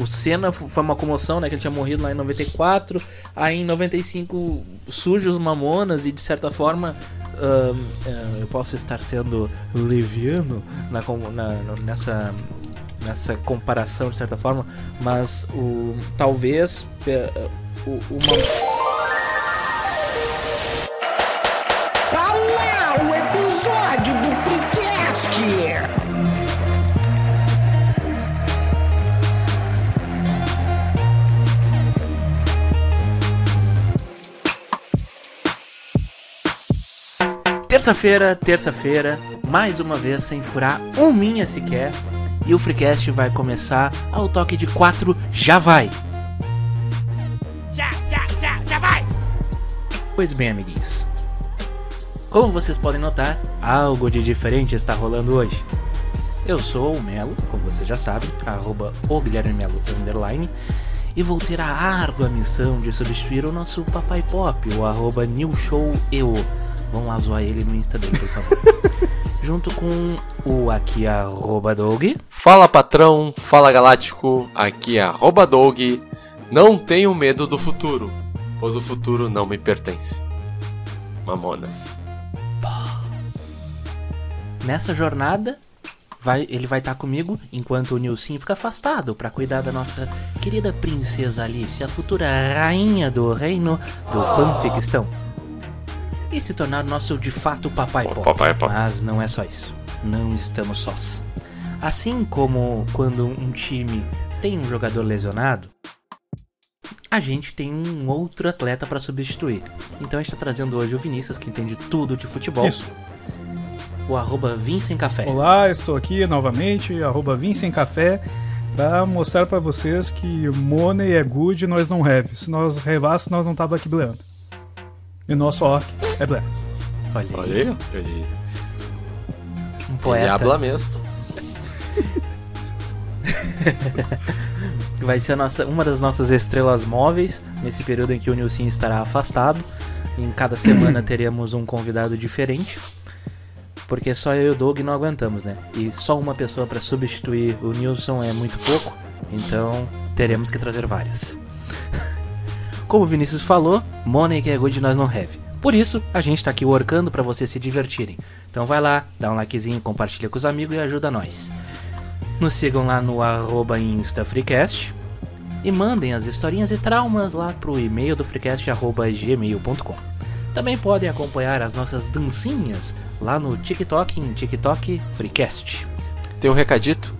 o Senna foi uma comoção, né? Que ele tinha morrido lá em 94. Aí em 95 surge os Mamonas e de certa forma uh, uh, eu posso estar sendo leviano na, na, nessa nessa comparação de certa forma, mas o talvez uh, o, uma o episódio do Freecast! Terça-feira, terça-feira, mais uma vez sem furar um minha sequer, e o Freecast vai começar ao toque de quatro, já vai! Já, já, já, já vai! Pois bem, amiguinhos, como vocês podem notar, algo de diferente está rolando hoje. Eu sou o Melo, como você já sabe, arroba o Guilherme Melo underline, e vou ter a árdua missão de substituir o nosso papai pop, o arroba newshoweo. Vão lá zoar ele no Insta dele, por favor. Junto com o aqui arroba dog. Fala patrão, fala galáctico, aqui é arroba dog. Não tenho medo do futuro, pois o futuro não me pertence. Mamonas nessa jornada vai, ele vai estar tá comigo enquanto o Nilson fica afastado para cuidar da nossa querida princesa Alice, a futura rainha do reino do fanficistão. E se tornar nosso de fato papai pop. papai pop. Mas não é só isso. Não estamos sós. Assim como quando um time tem um jogador lesionado, a gente tem um outro atleta para substituir. Então a gente está trazendo hoje o Vinícius, que entende tudo de futebol. Isso o arroba Café. Olá, estou aqui novamente, arroba Café, para mostrar para vocês que money é good nós não have. Se nós revasse, nós não tava aqui bleando. E nosso orc é bleando. Olha aí. Olha aí. Um poeta. Ele habla mesmo. Vai ser nossa, uma das nossas estrelas móveis nesse período em que o Nilson estará afastado. Em cada semana teremos um convidado diferente porque só eu e o Doug não aguentamos, né? E só uma pessoa para substituir o Nilson é muito pouco, então teremos que trazer várias. Como o Vinícius falou, money que é good nós não have. Por isso, a gente tá aqui workando para vocês se divertirem. Então vai lá, dá um likezinho, compartilha com os amigos e ajuda nós. Nos sigam lá no arroba InstaFreecast e mandem as historinhas e traumas lá pro e-mail do freecast.gmail.com. Também podem acompanhar as nossas dancinhas lá no TikTok em TikTok Freecast. Tem um recadito?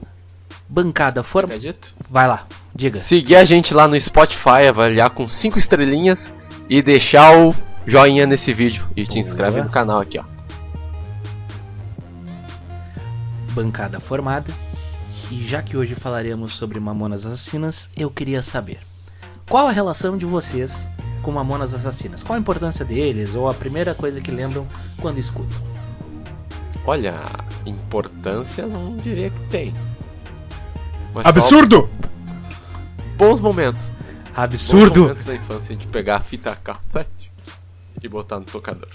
Bancada for... Recadito? Vai lá, diga. Seguir a gente lá no Spotify, avaliar com 5 estrelinhas e deixar o joinha nesse vídeo. E te inscreve no canal aqui, ó. Bancada formada. E já que hoje falaremos sobre Mamonas Assassinas, eu queria saber qual a relação de vocês com Mamonas Assassinas? Qual a importância deles ou a primeira coisa que lembram quando escutam? Olha, importância não diria que tem. Mas Absurdo! Bons momentos. Absurdo! Bons momentos da infância de pegar a fita cassete e botar no tocador.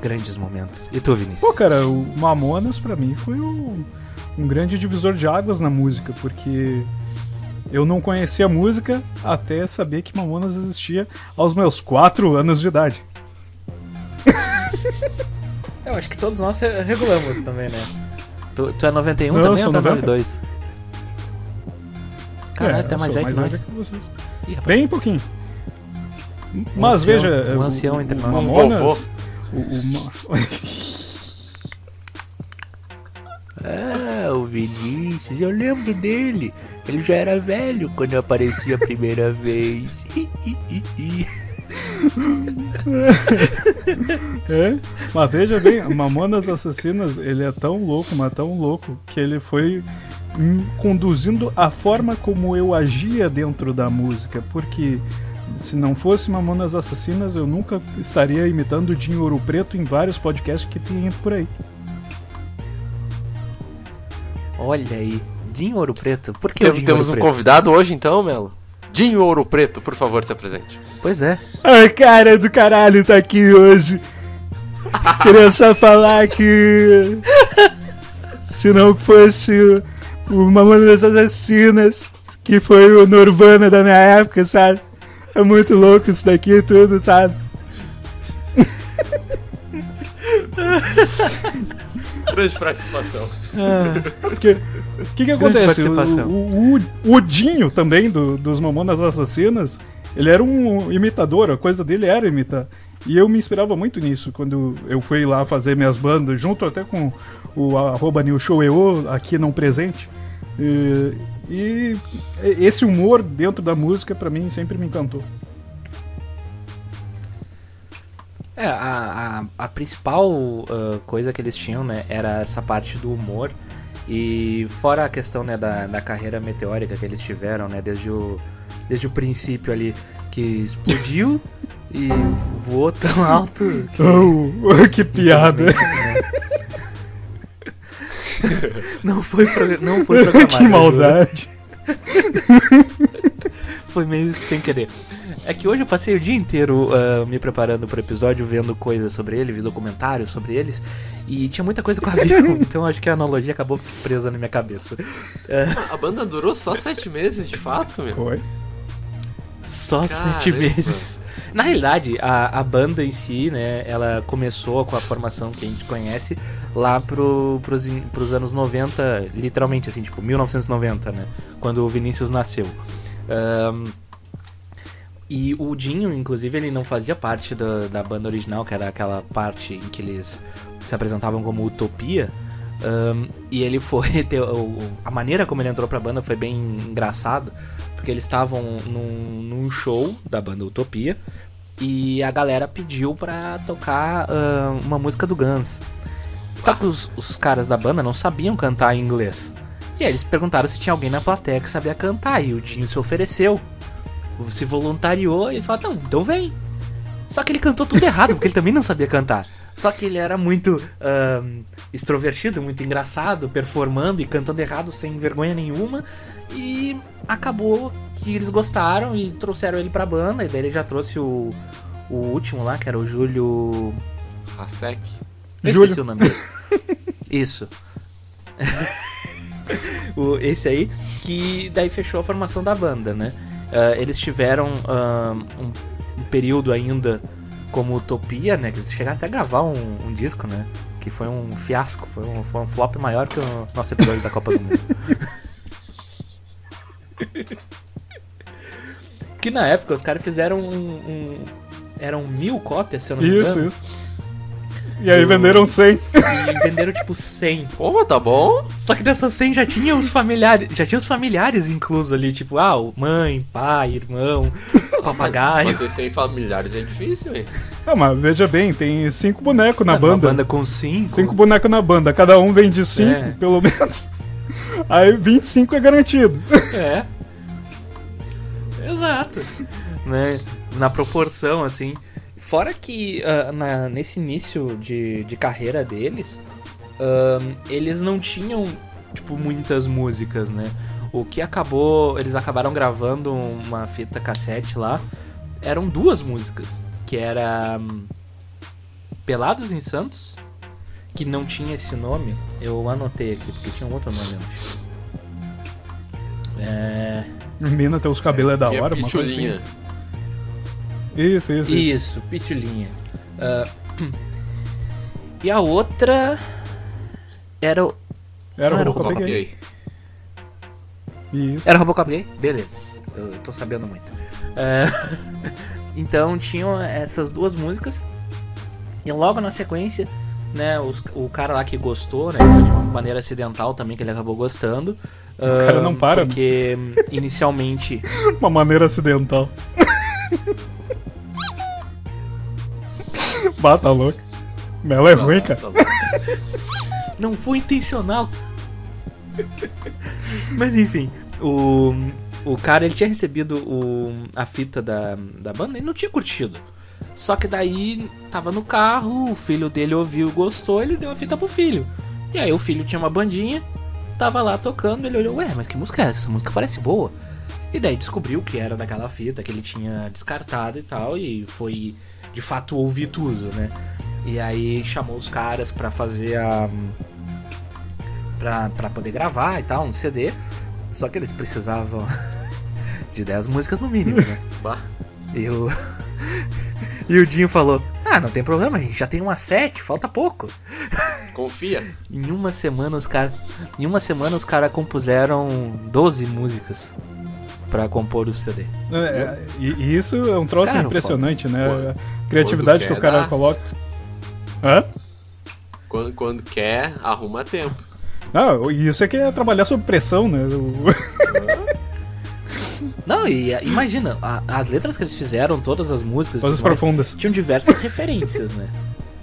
Grandes momentos. E tu, Vinícius? Pô, cara, o Mamonas pra mim foi um, um grande divisor de águas na música, porque eu não conhecia música até saber que Mamonas existia aos meus 4 anos de idade. Eu acho que todos nós regulamos também, né? Tu, tu é 91 não, também ou tu é 92? Caralho, é, até mais velho que nós. Que vocês. Ih, Bem pouquinho. Um Mas ancião, veja. Um ancião entre nós. Mamonas. O, o, o... Ah, o Vinícius, eu lembro dele. Ele já era velho quando aparecia a primeira vez. é, mas veja bem, Mamonas Assassinas, ele é tão louco, mas tão louco, que ele foi conduzindo a forma como eu agia dentro da música, porque se não fosse Mamonas Assassinas, eu nunca estaria imitando o Dinho Ouro Preto em vários podcasts que tem por aí. Olha aí, Dinho Ouro Preto. Por que Tem, o Dinho Temos Ouro um Preto? convidado hoje então, Melo? Dinho Ouro Preto, por favor, se apresente. Pois é. Ai, cara do caralho, tá aqui hoje. Queria só falar que. Se não fosse o Mamonas Assassinas, que foi o Nirvana da minha época, sabe? É muito louco isso daqui e tudo, sabe? Grande participação. Porque o que, que acontece? O, o, o, Dinho também, do, dos Mamonas Assassinas, ele era um imitador, a coisa dele era imitar. E eu me inspirava muito nisso quando eu fui lá fazer minhas bandas, junto até com o arroba New Show EO, aqui não presente. E, e esse humor dentro da música, pra mim, sempre me encantou. É, a, a, a principal ah, coisa que eles tinham, né, era essa parte do humor. E fora a questão, né, da, da carreira meteórica que eles tiveram, né, desde o, desde o princípio ali, que explodiu e voou tão alto que... Oh, que piada! né, Não foi, não foi programado. que maldade! Foi meio sem querer. É que hoje eu passei o dia inteiro ah, me preparando pro episódio, vendo coisas sobre ele, vi documentários sobre eles, e tinha muita coisa com avião, então acho que a analogia acabou presa na minha cabeça. Ah, A banda durou só sete meses, de fato, meu. Foi. só Caramba. sete meses. Na realidade, a, a banda em si, né, ela começou com a formação que a gente conhece lá pro, pros, pros anos 90, literalmente assim, tipo 1990, né, quando o Vinícius nasceu. Ahn, e o Dinho, inclusive, ele não fazia parte da, da banda original, que era aquela parte em que eles se apresentavam como Utopia. Ahn, e ele foi. ter- a maneira como ele entrou pra banda foi bem engraçado, porque eles estavam num, num show da banda Utopia e a galera pediu pra tocar ahn, uma música do Guns. Só que os, os caras da banda não sabiam cantar em inglês. E aí eles perguntaram se tinha alguém na plateia que sabia cantar, e o Dinho se ofereceu se voluntariou e eles falaram, não, então vem. Só que ele cantou tudo errado, porque ele também não sabia cantar. Só que ele era muito ahn, extrovertido, muito engraçado, performando e cantando errado sem vergonha nenhuma. E acabou que eles gostaram e trouxeram ele pra banda. E daí ele já trouxe o, o último lá, que era o Júlio. Rasek. Eu Júlio. esqueci o nome dele. Isso. o, esse aí, que daí fechou a formação da banda, né? Ah, eles tiveram ah, um, um período ainda como Utopia, né? Que eles chegaram até a gravar um, um disco, né? Que foi um fiasco, foi um, foi um flop maior que o nosso episódio da Copa do Mundo. que na época os caras fizeram um, um- Eram mil cópias, se eu não me Isso, engano. isso. E aí venderam 100. E venderam tipo 100. Pô, mas tá bom. Só que dessas 100 já tinha os familiares, já tinha os familiares inclusos ali, tipo, ah, o mãe, pai, irmão, papagaio. Manter 100 familiares é difícil, hein? Não, mas veja bem, tem cinco bonecos na Uma banda. banda com 5. Cinco bonecos na banda, cada um vende cinco, É. pelo menos. Aí 25 é garantido. É. Exato. Né? Na proporção, assim. Fora que ah, na- nesse início de, de carreira deles, ahn, eles não tinham, tipo, muitas músicas, né? O que acabou. Eles acabaram gravando uma fita cassete lá. Eram duas músicas. Que era. hum, Pelados em Santos. Que não tinha esse nome. Eu anotei aqui, porque tinha um outro nome, eu acho. É. Mina, teus cabelos é da hora, uma coisa assim. Isso, isso, isso. Pitulinha. Ah, e a outra era o. Era o era o Robocop gay. Isso. Era Robocop gay? Beleza. Eu tô sabendo muito. Ah, então tinham essas duas músicas. E logo na sequência, né, os- o cara lá que gostou, né, de uma maneira acidental também que ele acabou gostando. O cara não para, né? Porque hum, inicialmente Uma maneira acidental. Bata louca. Mela é ruim, cara. Tá bom. Não foi intencional. Mas enfim, o, o cara ele tinha recebido o, a fita da, da banda e não tinha curtido. Só que daí tava no carro, o filho dele ouviu, gostou, ele deu a fita pro filho. E aí o filho tinha uma bandinha, tava lá tocando, ele olhou, ué, mas que música é essa? Essa música parece boa. E daí descobriu que era daquela fita que ele tinha descartado e tal, e foi de fato ouvir tudo, né? E aí chamou os caras pra fazer a. pra, pra poder gravar e tal, um CD. Só que eles precisavam de 10 músicas no mínimo, né? Bah. E o, e o Dinho falou: Ah, não tem problema, a gente já tem uma sete, falta pouco. Confia. Em uma semana os caras. Em uma semana os caras compuseram 12 músicas pra compor o CD. É, é, e, e isso é um troço Cara, impressionante, né? Pô, A criatividade que o cara dá. coloca. Hã? Quando, quando quer, arruma tempo. Não, e isso é que é trabalhar sob pressão, né? Não, e imagina, a- as letras que eles fizeram, todas as músicas. mais, profundas. tinham diversas referências, né?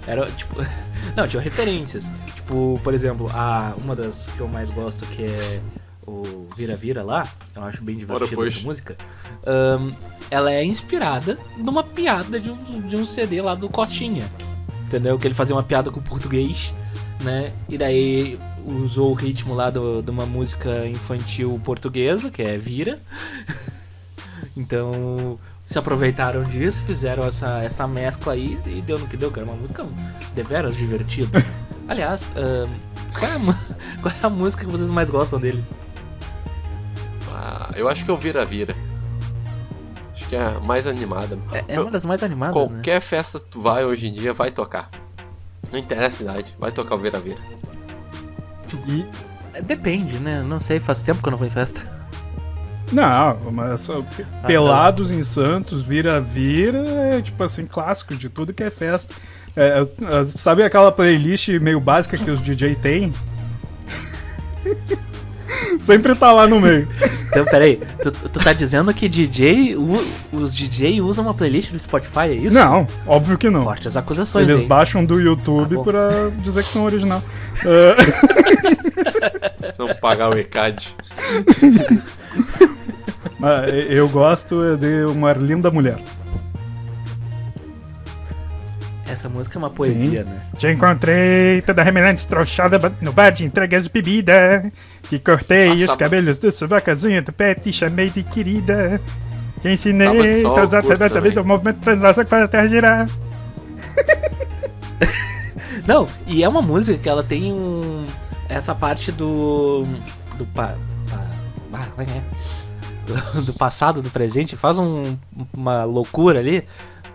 Era tipo. Não, tinham referências. Tipo, por exemplo, a, uma das que eu mais gosto, que é o Vira Vira lá, eu acho bem divertida essa música. ahn, ela é inspirada numa piada de um, de um CD lá do Costinha. Entendeu? Que ele fazia uma piada com o português, né? E daí usou o ritmo lá do- de uma música infantil portuguesa, que é Vira. Então, se aproveitaram disso, fizeram essa, essa mescla aí e deu no que deu, que era uma música deveras divertida. Aliás, ahn, qual, é a, qual é a música que vocês mais gostam deles? Ah, eu acho que é o vira-vira. Acho que é a mais animada. É, é uma das mais animadas, né? Qualquer festa que tu vai hoje em dia vai tocar. Não interessa a idade, vai tocar o vira-vira. E. É, Depende, né? Não sei, faz tempo que eu não vou em festa. Não, mas só- Pelados em Santos, vira-vira, é tipo assim, clássico de tudo que é festa. É, é, sabe aquela playlist meio básica que os DJ têm? Sempre tá lá no meio. Então, peraí, tu, tu tá dizendo que DJ, u- os DJ usam uma playlist do Spotify, é isso? Não, óbvio que não. Fortes acusações, Eles hein? baixam do YouTube bom. pra dizer que são original. É, Não pagar o ECAD. mas eu gosto de uma linda mulher. Essa música é uma poesia, né? Te encontrei toda remelante, estrochada no bar de entregas de bebida. Que cortei Nossa, os cabelos do sovacazinho do pé, te chamei de querida. Te ensinei só o todas as curso através também. do movimento de translação que faz a terra girar. Não, e é uma música que ela tem um. Essa parte do. Do. Pa, pa- ah, como é que é? Do, do passado, do presente, faz um, uma loucura ali.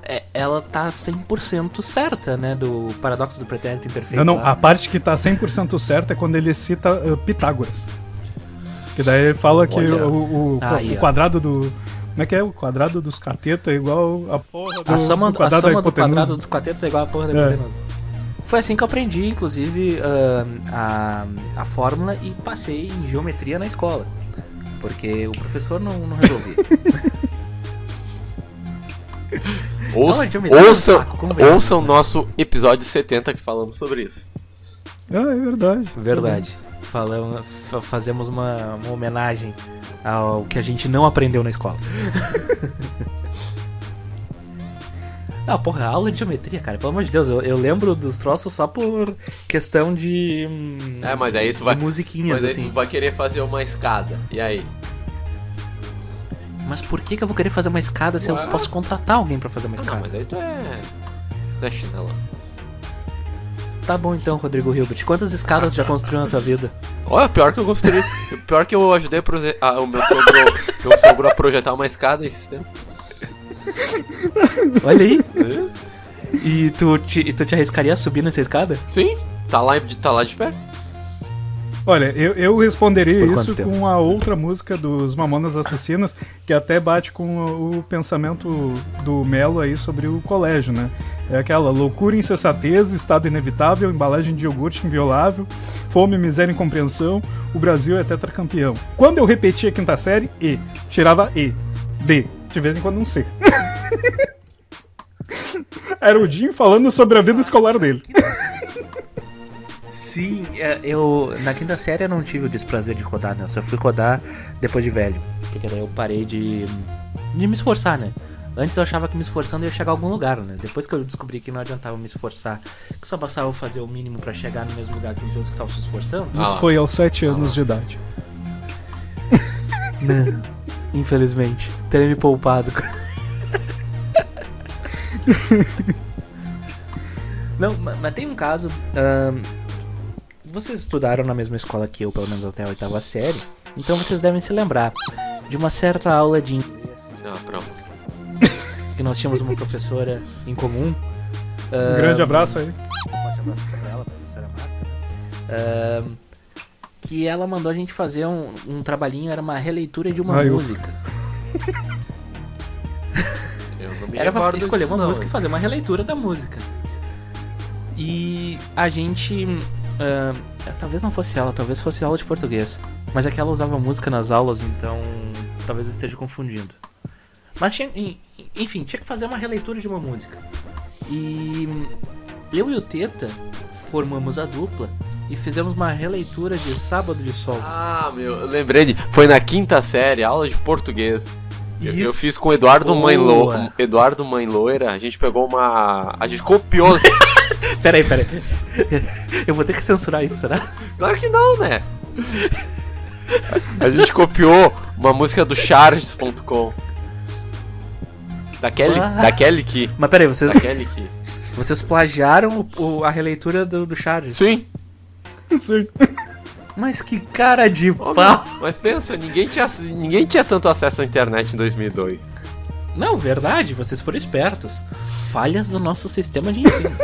É, ela tá 100% certa, né? Do paradoxo do pretérito imperfeito. Não, não, lá. a parte que tá 100% certa é quando ele cita uh, Pitágoras. Que daí ele fala que Olha. o, o- Aí, o quadrado do. Como é que é? O quadrado dos catetas é igual a porra do, A soma, do a quadrado soma da do quadrado dos catetos é igual a porra da É. hipotenusa. Foi assim que eu aprendi, inclusive, ah, a, a fórmula e passei em geometria na escola. Porque o professor não, não resolvia. Ouça, é um ouçam, saco, ouçam né? nosso episódio 70 que falamos sobre isso. Ah, é verdade. Verdade. Falamos, fa- fazemos uma, uma homenagem ao que a gente não aprendeu na escola. Ah, porra, aula de geometria, cara. Pelo amor de Deus, eu, eu lembro dos troços só por questão de. hum, É, mas aí tu de vai. musiquinhas, Mas aí assim. tu vai querer fazer uma escada. E aí? Mas por que, que eu vou querer fazer uma escada se Ué. eu posso contratar alguém pra fazer uma Não, escada? mas aí tu é. Tu é chinela. Tá bom então, Rodrigo Hilbert. Quantas escadas já construiu na tua vida? Olha, pior que eu gostaria. pior que eu ajudei a proje- a- o meu sogro, meu sogro a projetar uma escada esses tempos. Olha aí. E tu te, tu te arriscaria a subir nessa escada? Sim, tá lá, tá lá de pé. Olha, eu, eu responderia Por isso com a outra música dos Mamonas Assassinas, que até bate com o, o pensamento do Melo aí sobre o colégio, né? É aquela loucura, insensatez, estado inevitável, embalagem de iogurte inviolável, fome, miséria e incompreensão, o Brasil é tetracampeão. Quando eu repetia a quinta série, E, tirava E, D, de vez em quando um C. Era o Jim falando sobre a vida escolar dele. Sim, é, eu na quinta série eu não tive o desprazer de rodar, né? Eu só fui rodar depois de velho. Porque daí eu parei de, de me esforçar, né? Antes eu achava que me esforçando eu ia chegar a algum lugar, né? Depois que eu descobri que não adiantava me esforçar, que só bastava fazer o mínimo pra chegar no mesmo lugar que os outros que estavam se esforçando. Ah Isso lá. foi aos sete Ah anos lá. de idade. Não, infelizmente. Terei me poupado. não, ma- mas tem um caso. ahn, vocês estudaram na mesma escola que eu, pelo menos até a oitava série, então vocês devem se lembrar de uma certa aula de inglês Ah, pronto. que nós tínhamos uma professora em comum. Um grande abraço aí. Um forte abraço pra ela, pra professora Marta. Ahn, que ela mandou a gente fazer um, um trabalhinho, era uma releitura de uma Ai, música. Eu não me Era pra escolher disso, uma não, música e fazer uma releitura da música. E a gente. Ahn, talvez não fosse ela, talvez fosse aula de português. Mas é que ela usava música nas aulas, então talvez eu esteja confundindo. Mas tinha, en- enfim, tinha que fazer uma releitura de uma música. E eu e o Teta formamos a dupla e fizemos uma releitura de Sábado de Sol. Ah, meu, eu lembrei de. Foi na quinta série, aula de português. Eu, eu fiz com o Eduardo Mãe Boa. Lo... Eduardo Mãe Loira, a gente pegou uma. A gente copiou. Peraí, peraí. Eu vou ter que censurar isso, será? claro que não, né? A gente copiou uma música do Charges.com. Daquele, Ah. daquele que. Mas peraí, vocês, Daquele que. vocês plagiaram o- o- a releitura do, do Charles? Sim. Sim. Mas que cara de Ó, pau. meu, Mas pensa, ninguém tinha, ninguém tinha tanto acesso à internet em 2002. Não, verdade, vocês foram espertos. Falhas do nosso sistema de ensino.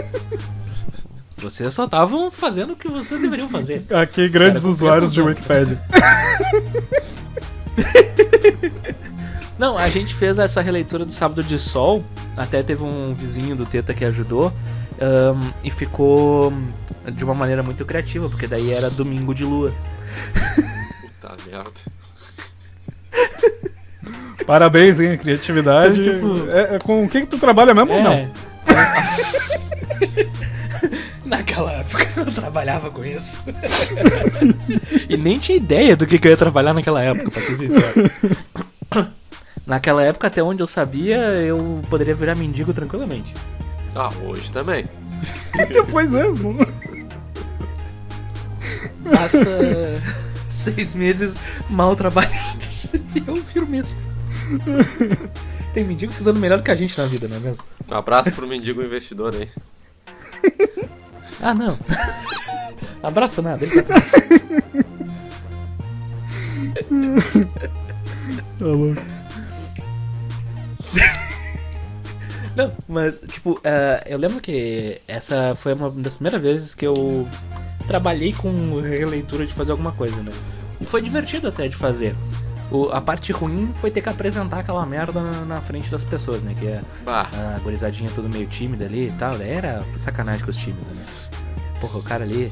Vocês só estavam fazendo o que vocês deveriam fazer. Aqui, grandes Cara, usuários de. Wikipedia. Não, a gente fez essa releitura do Sábado de Sol. Até teve um vizinho do Teta que ajudou. ahn, e ficou de uma maneira muito criativa, porque daí era domingo de lua. Puta merda. Parabéns, hein? Criatividade. Então, tipo- É, é com quem que tu trabalha mesmo ou não? É. Naquela época eu trabalhava com isso. e nem tinha ideia do que, que eu ia trabalhar naquela época, pra ser sincero. Naquela época, até onde eu sabia, eu poderia virar mendigo tranquilamente. Ah, hoje também. pois é. não- Basta seis meses mal trabalhados e eu viro mesmo. Tem mendigo se dando melhor que a gente na vida, não é mesmo? Um abraço pro mendigo investidor aí. Ah, não. Abraço nada, ele tá Tá louco. Não, mas, tipo, eh, eu lembro que essa foi uma das primeiras vezes que eu trabalhei com releitura de fazer alguma coisa, né? E foi divertido até de fazer. O- a parte ruim foi ter que apresentar aquela merda na, na frente das pessoas, né? Que é Bah, a gurizadinha tudo meio tímida ali e tal. Era sacanagem com os tímidos, né? Porra, o cara ali,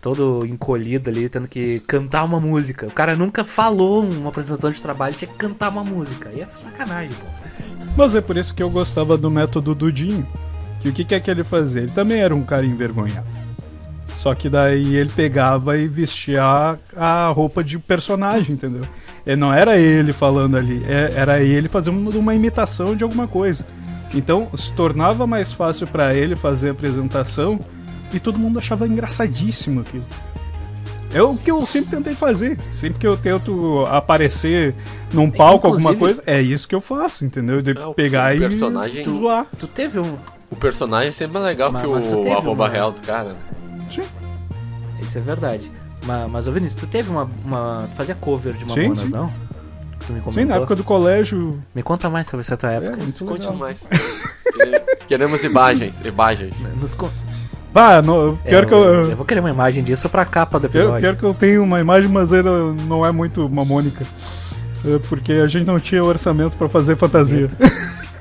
todo encolhido ali, tendo que cantar uma música. O cara nunca falou uma apresentação de trabalho, tinha que cantar uma música. Aí é sacanagem, pô. Mas é por isso que eu gostava do método Dudinho. Que o que, que é que ele fazia? Ele também era um cara envergonhado. Só que daí ele pegava e vestia a, a roupa de personagem, entendeu? E não era ele falando ali, é- era ele fazendo uma imitação de alguma coisa. Então se tornava mais fácil pra ele fazer a apresentação e todo mundo achava engraçadíssimo aquilo. É o que eu sempre tentei fazer. Sempre que eu tento aparecer num palco, alguma Inclusive- coisa, é isso que eu faço, entendeu? De É, pegar e personagem- zoar. Tu teve um. o personagem sempre é legal Mas- que mas tu o arroba uma- real do cara. né? Isso é verdade. Mas, mas ô Vinícius, tu teve uma. uma tu fazia cover de Sim, Mamonas, sim. não? Tu me comentou. Sim, na época do colégio. Me conta mais sobre essa tua É, época. Conte legal. mais. Quere- Queremos imagens, imagens. Nos con- Bah, no, pior É, que eu. eu vou querer uma imagem disso pra capa do Pior, episódio. pior que eu tenho uma imagem, mas ela não é muito mamônica. É porque a gente não tinha orçamento pra fazer fantasia.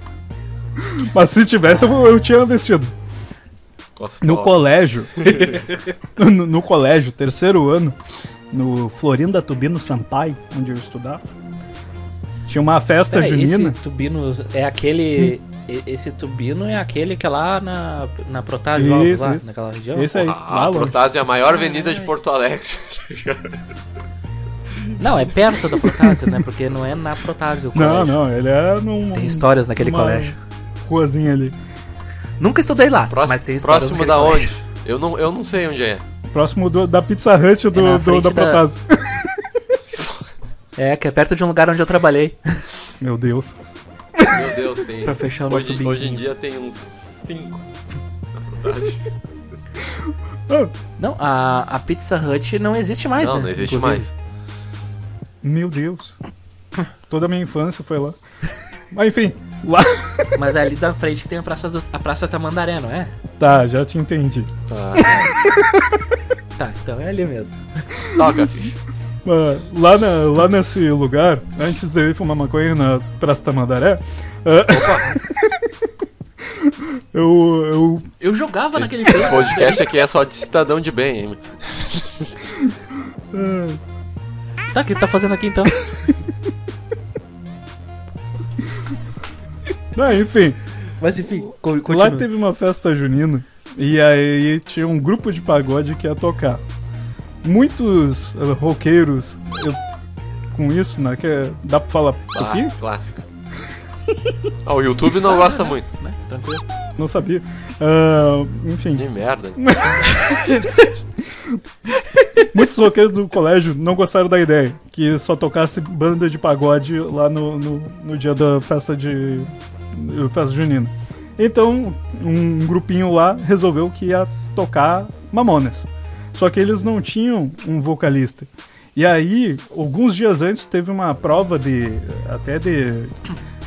mas se tivesse, eu, eu tinha vestido. No colégio. no, no colégio, terceiro ano, no Florinda Tubino Sampaio, onde eu estudava. Tinha uma festa Peraí, junina. esse tubino é aquele. e- Esse tubino é aquele que é lá na, na Protásio, Isso, lá, isso. naquela região? Esse aí, A, lá a. Protásio é a maior avenida de Porto Alegre. Não, é perto da Protásio, né? Porque não é na Protásio o Não, não, ele é num. Tem histórias naquele colégio. Ruazinha ali. Nunca estudei lá, Próximo, mas tem histórias próximo da colégio. onde? Eu não, eu não sei onde é. Próximo do- da Pizza Hut do, É do- da da- Protásio. É, que é perto de um lugar onde eu trabalhei. Meu Deus. Meu Deus, tem. Pra fechar o nosso hoje, hoje em binguinho. dia tem uns 5 na Protásio. Ah, Não, a, a Pizza Hut não existe mais, não, né? não existe Inclusive. mais. meu Deus. Toda a minha infância foi lá. Mas enfim, lá. Mas é ali da frente que tem a Praça, do, a praça Tamandaré, não é? Tá, já te entendi. Tá. Tá, então é ali mesmo. Toca, ficha. Ah, lá, na- lá nesse lugar, antes de eu ir fumar maconha na Praça Tamandaré, ah, eu, eu Eu jogava naquele Esse tempo. podcast aqui é só de cidadão de bem, hein? Tá, o que tu tá fazendo aqui então? Ah, enfim, Mas enfim, co- lá continua. teve uma festa junina e aí tinha um grupo de pagode que ia tocar. Muitos ah, roqueiros eu- com isso, né? Que é- dá pra falar Ah, aqui? clássico. Ah, o YouTube não gosta muito. Né? Tranquilo. Não sabia. Ah, enfim, Que merda. muitos roqueiros do colégio não gostaram da ideia que só tocasse banda de pagode lá no, no, no dia da festa de festa junina. Então, um grupinho lá resolveu que ia tocar Mamonas. Só que eles não tinham um vocalista. E aí, alguns dias antes, teve uma prova de. até de.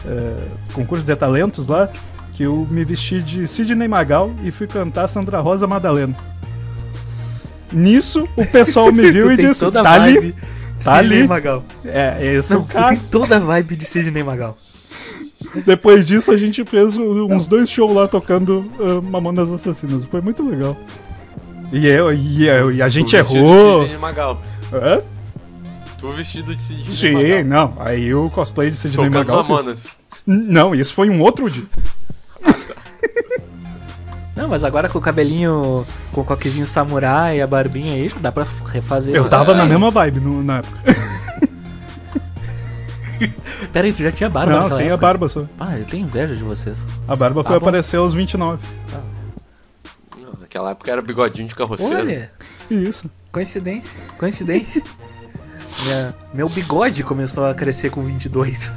eh, concurso de talentos lá, que eu me vesti de Sidney Magal e fui cantar Sandra Rosa Madalena. Nisso, o pessoal me viu e disse: tá ali. vibe tá Sidney ali." Magal. É, esse é Não, o tu cara. tem toda a vibe de Sidney Magal. Depois disso, a gente fez uns dois shows lá tocando uh, Mamonas Assassinas. Foi muito legal. E, eu, e, eu- e a gente Tu vestido de errou. Sidney Magal. Hã? Tu vestido de Sidney Sim, Magal. não. Aí o cosplay de Sidney Tocando Magal. fez- Mamonas. N- Não, isso foi um outro dia. Não, mas agora com o cabelinho, com o coquezinho samurai e a barbinha aí, dá pra refazer Eu tava na aí. mesma vibe no- na época. Pera aí, tu já tinha barba Não, sem a barba só. Ah, eu tenho inveja de vocês. A barba foi Tá bom. aparecer aos 29. Não, naquela época era bigodinho de carroceiro. Olha, Isso. coincidência, coincidência. Minha- meu bigode começou a crescer com 22.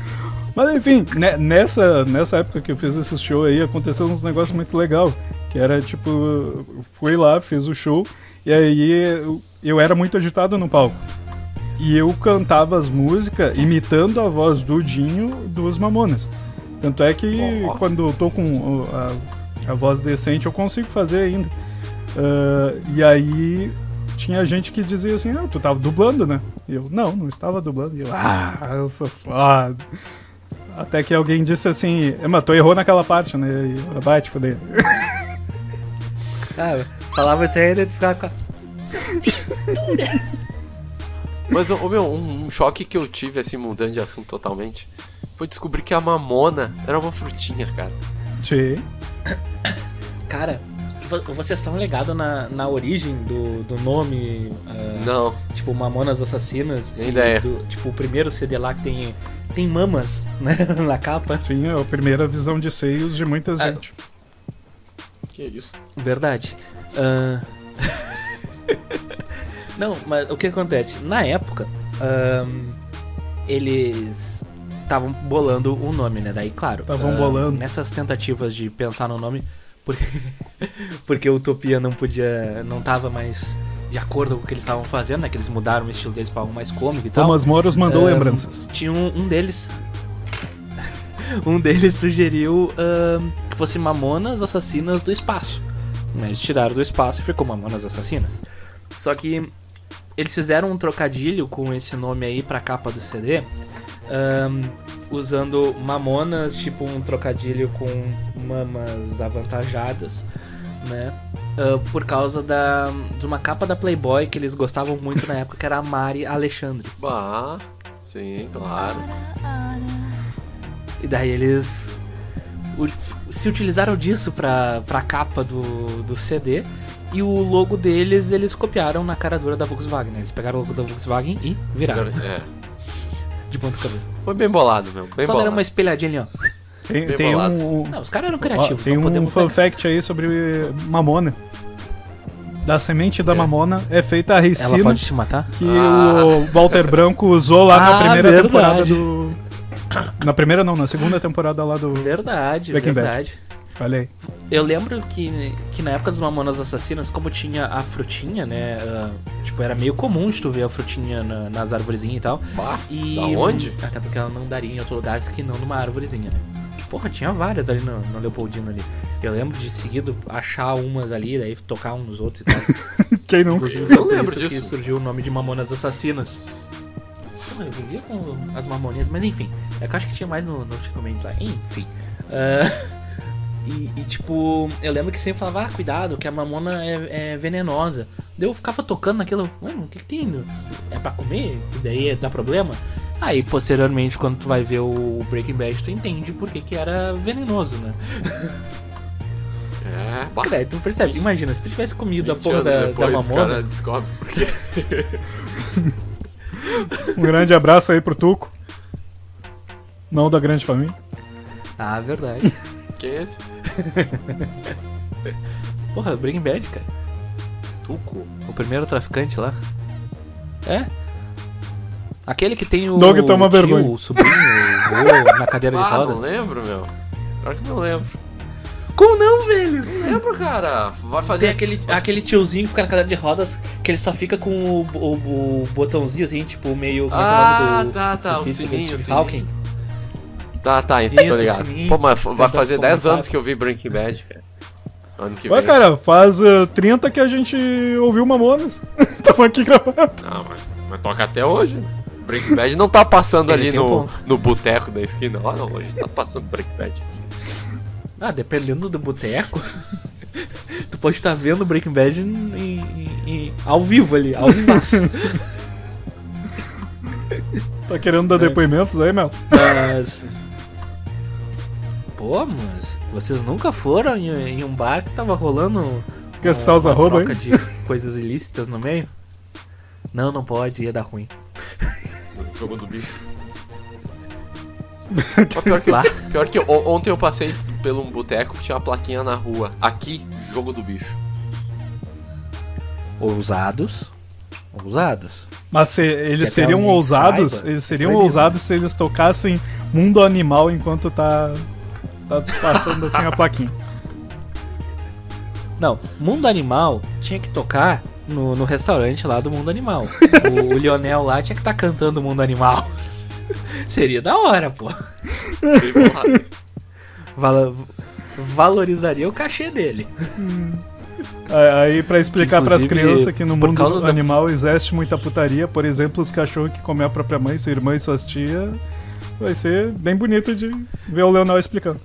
Mas enfim, ne- nessa, nessa época que eu fiz esse show aí, aconteceu uns negócios muito legal. Que era tipo, eu fui lá, fiz o show, e aí eu, eu era muito agitado no palco. E eu cantava as músicas imitando a voz do Dinho dos Mamonas. Tanto é que Ó. quando eu tô com a, a voz decente eu consigo fazer ainda. Ah, e aí tinha gente que dizia assim, ah, tu tava dublando, né? E eu, não, não estava dublando. E eu, ah, eu sou foda. Até que alguém disse assim, é, mas tu errou naquela parte, né? E eu, vai te foder. Ah, falava isso aí, daí tu ficava com a... Mas, ô, meu, um, choque que eu tive, assim, mudando de assunto totalmente, foi descobrir que a mamona era uma frutinha, cara. Sim. Cara, vo- vocês estão ligados na, na origem do, do nome, ah, Não, tipo, Mamonas Assassinas? Nem e ideia. do- tipo, o primeiro CD lá que tem, tem mamas, né, na capa. Sim, é a primeira visão de seios de muita Ah. gente. que isso. Verdade. Ah, Não, mas o que acontece? Na época, ahn, eles estavam bolando um nome, né? Daí, claro. Tavam ah, bolando. Nessas tentativas de pensar no nome, porque, porque a Utopia não podia. não tava mais de acordo com o que eles estavam fazendo, né? Que eles mudaram o estilo deles pra algo mais cômico e tal. Thomas Moros mandou Ah, lembranças. Tinha um, um deles. um deles sugeriu que fosse Mamonas Assassinas do Espaço. Mas tiraram do espaço e ficou Mamonas Assassinas. Só que eles fizeram um trocadilho com esse nome aí pra capa do CD. ahn, usando Mamonas, tipo um trocadilho com mamas avantajadas, né? Ah, por causa da, de uma capa da Playboy que eles gostavam muito na época, que era a Mari Alexandre. Ah, sim, claro. E daí eles se utilizaram disso pra, pra capa do, do CD. E o logo deles eles copiaram na cara dura da Volkswagen. né? Eles pegaram o logo da Volkswagen e viraram É. de ponta cabeça. Foi bem bolado, meu. Bem Só bolado. deram uma espelhadinha ali, ó. Tem, bem tem bolado. um, Não, os caras eram ó, criativos, tem não um podemos fun fact aí sobre Mamona. Da semente da É. Mamona é feita a Ela ricina pode te matar? que Ah. o Walter Branco usou lá na Ah, primeira verdade. temporada do. Na primeira não, na segunda temporada lá do. Verdade, Breaking Bad. verdade. Falei. Eu lembro que, que na época dos Mamonas Assassinas, como tinha a frutinha, né? ah, tipo, era meio comum de tu ver a frutinha na- nas arvorezinhas e tal. Bah, E, da onde? Até porque ela não daria em outro lugar que não numa árvorezinha, né? Porra, tinha várias ali no, no Leopoldino ali. Eu lembro de seguido achar umas ali, daí tocar uns nos outros e tal. Quem nunca? Inclusive foi Eu por lembro isso que disso. surgiu o nome de Mamonas Assassinas. Porra, eu vivia com as mamoninhas, mas enfim. É que eu acho que tinha mais no, no Chico Mendes lá. Enfim. Ah, e, e, tipo, eu lembro que sempre falava, ah, cuidado, que a mamona é, é venenosa. Daí eu ficava tocando naquilo, mano, o que, que tem? É pra comer? E daí dá problema? Aí, posteriormente, quando tu vai ver o Breaking Bad, tu entende por que, que era venenoso, né? É, bah. Daí tu percebe, imagina, se tu tivesse comido a 20 porra da, da depois, O mamona. cara descobre por quê. Um grande abraço aí pro Tuco. Não da grande família. Ah, verdade. Quem é esse? Porra, Breaking Bad, cara. Tuco? O primeiro traficante lá. É? Aquele que tem o. Doug toma o tio, vergonha. O sobrinho, o vô na cadeira de Ah, não rodas. lembro, meu. Claro que não lembro. Como não, velho? Não lembro, cara. Vai Tem fazer. aquele, aquele tiozinho que fica na cadeira de rodas que ele só fica com o, o- o botãozinho assim, tipo, meio. é é o Ah, nome do- tá, tá. do O físico, sininho, o sininho. Hawking? Tá, tá, então tô Isso, ligado. sininho. Pô, mas vai fazer se 10 comunicar. anos que eu vi Breaking Bad, cara. Ano que Ué, vem. cara, faz uh, 30 que a gente ouviu Mamonas. Tamo aqui gravando. Não, mas, mas toca até hoje. né? Breaking Bad não tá passando Ele ali tem um no, no boteco da esquina. Ah, não, hoje tá passando Breaking Bad. Ah, dependendo do boteco. tu pode estar vendo Breaking Bad em, em- em- ao vivo ali, ao vivo. Tá querendo dar É. depoimentos aí, Mel? Mas. Pô, mas vocês nunca foram em, em um bar que tava rolando. Gastar os uma arroba, troca hein? de coisas ilícitas no meio? Não, não pode, ia dar ruim. Jogo do bicho. Pior que, Lá. pior que on- ontem eu passei pelo um boteco que tinha uma plaquinha na rua. Aqui, jogo do bicho. Ousados. Ousados. Mas se, eles seriam ousados, saiba, eles é seriam proibido. ousados se eles tocassem Mundo Animal enquanto tá, tá passando assim a plaquinha. Não, Mundo Animal tinha que tocar no, no restaurante lá do Mundo Animal. O, o Lionel lá tinha que estar cantando Mundo Animal. Seria da hora, pô. Vala- valorizaria o cachê dele. Aí pra explicar pras Inclusive, crianças que no mundo causa da- animal existe muita putaria, por exemplo, os cachorros que comem a própria mãe, sua irmã e suas tias, vai ser bem bonito de ver o Leonel explicando.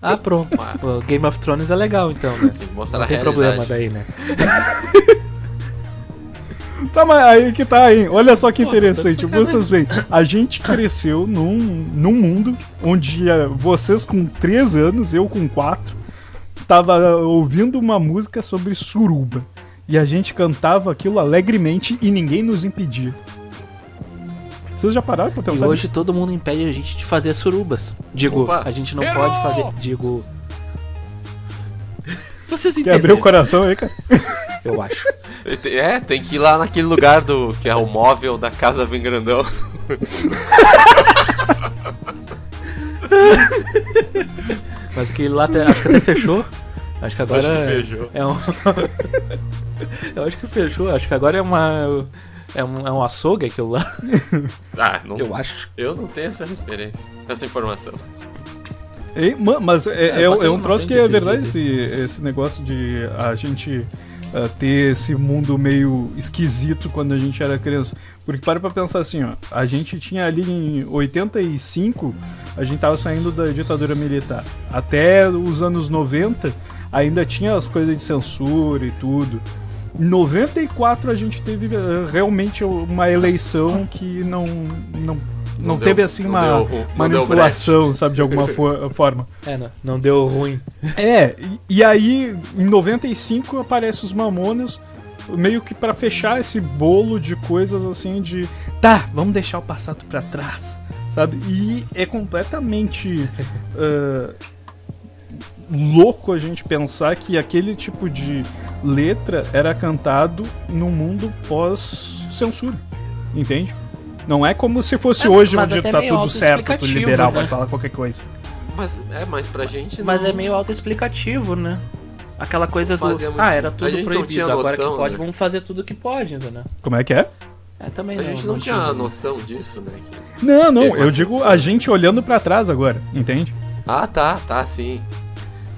Ah, pronto. O Game of Thrones é legal então, né? Tem que mostrar Não tem problema daí, né? Tá, mas aí que tá, hein? Olha só que Pô, tá interessante. sacanagem. Vocês veem, a gente cresceu num, num mundo onde eh, vocês com 3 anos, eu com 4, tava ouvindo uma música sobre suruba. E a gente cantava aquilo alegremente e ninguém nos impedia. Vocês já pararam pra E hoje nisso? todo mundo impede a gente de fazer surubas. Digo, Opa. a gente não Errou! pode fazer. Digo. Vocês Quer entenderam? abrir o coração aí, cara? Eu acho. É, tem que ir lá naquele lugar do que é o móvel da casa bem grandão. Mas que lá até, acho que até fechou. Acho que agora. Acho que fechou. É um. eu acho que fechou. Acho que agora é uma. É um, é um açougue aquilo lá. Ah, não, Eu acho. eu não tenho essa referência, essa informação. Ei, mas é, É, é, é um troço que é verdade esse, esse negócio de a gente ah, ter esse mundo meio esquisito quando a gente era criança. Porque para pra pensar assim, ó, a gente tinha ali em 85, a gente tava saindo da ditadura militar. Até os anos 90, ainda tinha as coisas de censura e tudo. Em 94 a gente teve ah, realmente uma eleição que não não, não, Não teve deu- assim não uma deu- manipulação, sabe, de alguma fo- forma. É, não, não deu ruim. É, e, e aí em 95 aparece os Mamonas meio que pra fechar esse bolo de coisas assim de tá, vamos deixar o passado pra trás, sabe? E é completamente ah, louco a gente pensar que aquele tipo de letra era cantado no mundo pós-censura, entende? Não é como se fosse É, hoje mas onde até tá tudo certo, tudo liberal, né? vai falar qualquer coisa. Mas é mais pra gente. Mas não- é meio autoexplicativo, né? Aquela coisa do. muito- Ah, era a tudo não proibido, tinha agora noção, que pode, né? vamos fazer tudo que pode, entendeu? Como é que é? É, também A gente não, tinha noção disso, né? que- Não, não, uma eu digo a gente olhando pra trás agora, entende? Ah, tá, tá, sim.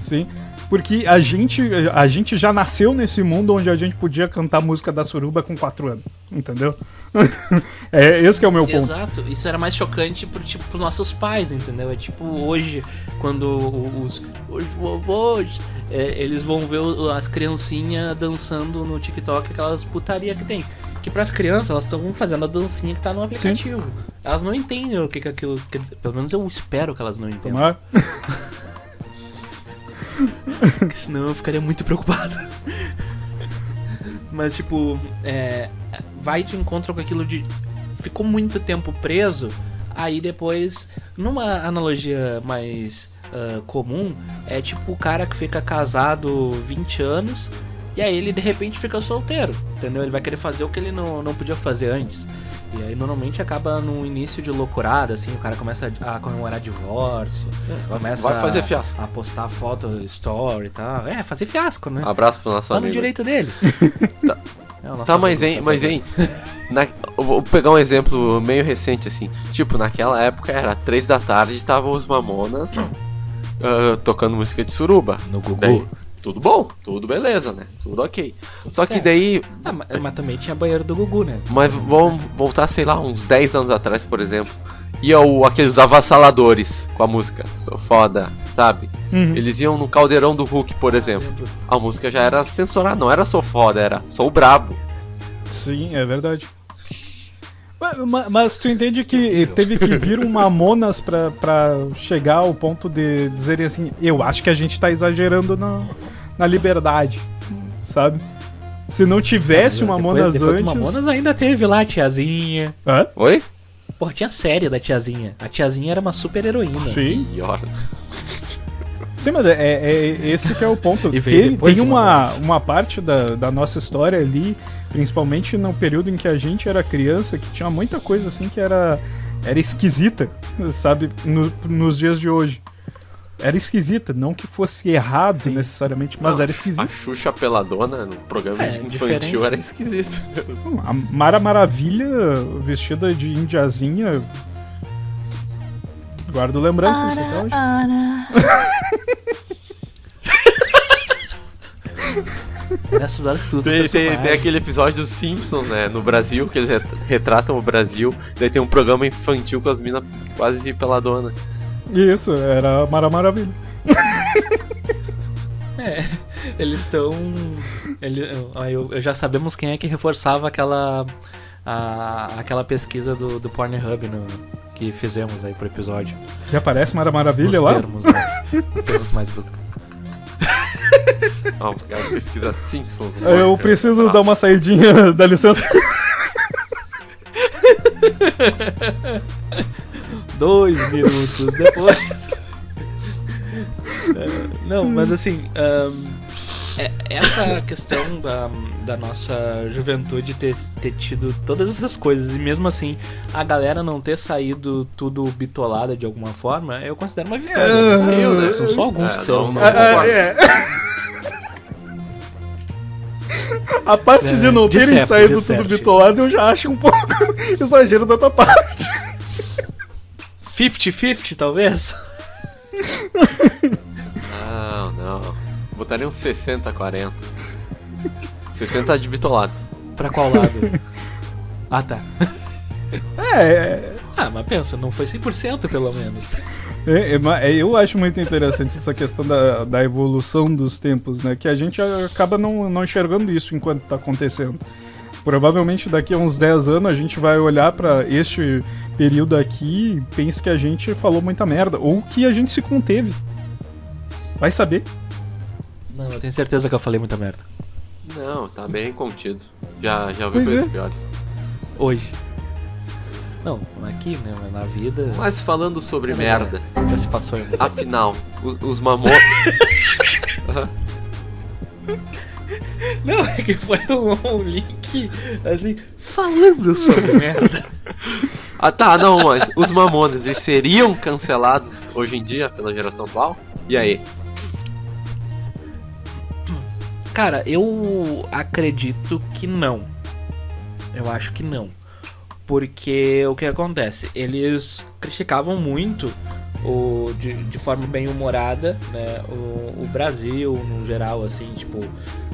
Sim. Porque a gente, a gente já nasceu nesse mundo onde a gente podia cantar música da suruba com 4 anos, entendeu? é esse que é o meu ponto. Exato, isso era mais chocante pro, tipo, pros nossos pais, entendeu? É tipo hoje, quando os, os vovôs, é, eles vão ver as criancinhas dançando no TikTok, aquelas putaria que tem. Que pras crianças, elas estão fazendo a dancinha que tá no aplicativo. Elas não entendem o que que aquilo... que- pelo menos eu espero que elas não entendam. Tomar. Porque senão eu ficaria muito preocupado. Mas, tipo, é, vai de encontro com aquilo de. Ficou muito tempo preso, aí depois, numa analogia mais ah, comum, é tipo o cara que fica casado 20 anos e aí ele de repente fica solteiro, entendeu? Ele vai querer fazer o que ele não, não podia fazer antes. E aí normalmente acaba no início de loucurada, assim, o cara começa a comemorar divórcio, começa vai fazer a- fiasco. a postar foto, story e tal. É, fazer fiasco, né? Abraço pro nosso Tá no amigo. direito dele. Tá. É, o nosso Tá, mas hein, tá mas hein. na- vou pegar um exemplo meio recente assim. Tipo, naquela época era três da tarde e estavam os mamonas ah, tocando música de suruba. No Gugu. Daí, tudo bom, tudo beleza, né? Tudo ok. Só que certo. daí. Ah, mas, mas também tinha banheiro do Gugu, né? Mas vamos voltar, sei lá, uns 10 anos atrás, por exemplo. Ia o, aqueles avassaladores com a música. Sou foda, sabe? Uhum. Eles iam no caldeirão do Hulk, por exemplo. A música já era censurada, não era sou foda, era sou brabo. Sim, é verdade. Mas, ma- mas tu entende que teve que vir um Mamonas pra, pra chegar ao ponto de dizerem assim, eu acho que a gente tá exagerando na, na liberdade, sabe? Se não tivesse o Mamonas depois, depois antes... Mamonas ainda teve lá a tiazinha. Hã? Oi? Porra, tinha a série da tiazinha. A tiazinha era uma super heroína. Sim. Sim, mas é, é- é esse que é o ponto. E Tem, tem uma, uma parte da, da nossa história ali, principalmente no período em que a gente era criança, que tinha muita coisa assim que era, era esquisita, sabe, no- nos dias de hoje. Era esquisita, não que fosse errado Sim. necessariamente, mas Não, era A esquisito. Xuxa peladona no programa É, infantil diferente. era esquisito. A Mara Maravilha vestida de indiazinha. Guardo lembranças até hoje. Nessas horas que tu usa Tem, tem, tem aquele episódio dos Simpsons, né? No Brasil, que eles ret- retratam o Brasil. Daí tem um programa infantil com as minas quase peladona. Isso, era a Mara Maravilha. É, eles estão. Ele, ah, eu, eu já sabemos quem é que reforçava aquela. a- aquela pesquisa do, do Pornhub no, que fizemos aí pro episódio. Que aparece Mara Maravilha lá. termos, né? Os termos mais. a pesquisa Simpsons. Eu preciso dar uma saidinha, dá licença. Dois minutos depois. É, Não, mas assim. ahn, é- essa questão da, da nossa juventude ter, ter tido todas essas coisas e mesmo assim a galera não ter saído tudo bitolada de alguma forma, eu considero uma vitória. É, Saiu, né? São só alguns É, que serão. não- não não é. A parte de não É, de terem certo, saído tudo certo. bitolado eu já acho um pouco exagero da tua parte. 50-50, talvez? Não, não. Botaria uns 60, 40. 60 de bitolado. Pra qual lado? ah, tá. É, Ah, mas pensa, não foi 100% pelo menos. é, é, é, eu acho muito interessante essa questão da, da evolução dos tempos, né? Que a gente acaba não, não enxergando isso enquanto tá acontecendo. Provavelmente daqui a uns 10 anos a gente vai olhar pra este período aqui pense que a gente falou muita merda. Ou que a gente se conteve. Vai saber. Não, eu tenho certeza que eu falei muita merda. Não, tá bem contido. Já, já ouvi Pois coisas é. piores. Hoje. Não, aqui, né? Mas na vida. Mas falando sobre É merda, Já se passou em afinal, os, os. Não, é que foi um, um link assim, falando sobre merda. Ah tá, não, mas os Mamonas eles seriam cancelados hoje em dia pela geração atual? E aí? Cara, eu acredito que não. Eu acho que não. Porque o que acontece? Eles criticavam muito o, de, de forma bem humorada, né? O, o Brasil no geral, assim, tipo,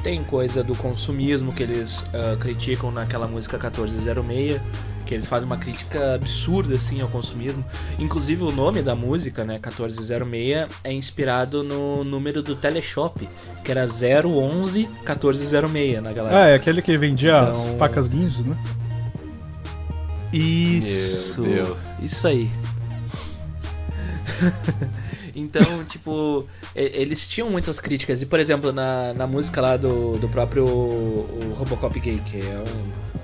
tem coisa do consumismo que eles ah, criticam naquela música 1406, que eles fazem uma crítica absurda assim ao consumismo. Inclusive o nome da música, né, 1406, é inspirado no número do Teleshop, que era 011 1406 na galera. Ah, é aquele que vendia as Então- facas guinzo, né? Isso. Meu Deus. Isso aí. então, tipo, eles tinham muitas críticas. E, por exemplo, na, na música lá do, do próprio o Robocop Gay, que é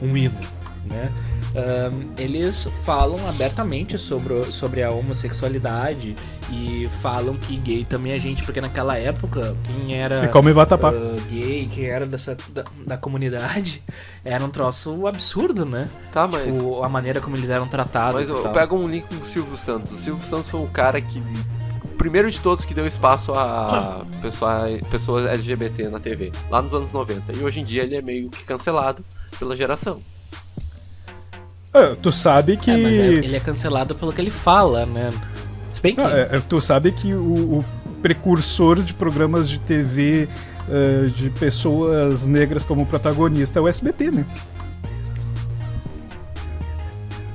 um, um hino, né? Ahn, eles falam abertamente sobre, sobre a homossexualidade e falam que gay também é gente, porque naquela época, quem era ah, gay, quem era dessa, da, da comunidade, era um troço absurdo, né? Tá, mas. Tipo, a maneira como eles eram tratados. Mas e eu tal. pego um link com o Silvio Santos. O Silvio Santos foi um cara que. Primeiro de todos que deu espaço a pessoa, pessoas LGBT na TV, lá nos anos 90. E hoje em dia ele é meio que cancelado pela geração. Ah, tu sabe que. É, mas é- ele é cancelado pelo que ele fala, né? Se bem que. Ah, é, tu sabe que o, o precursor de programas de TV eh, de pessoas negras como protagonista é o SBT, né?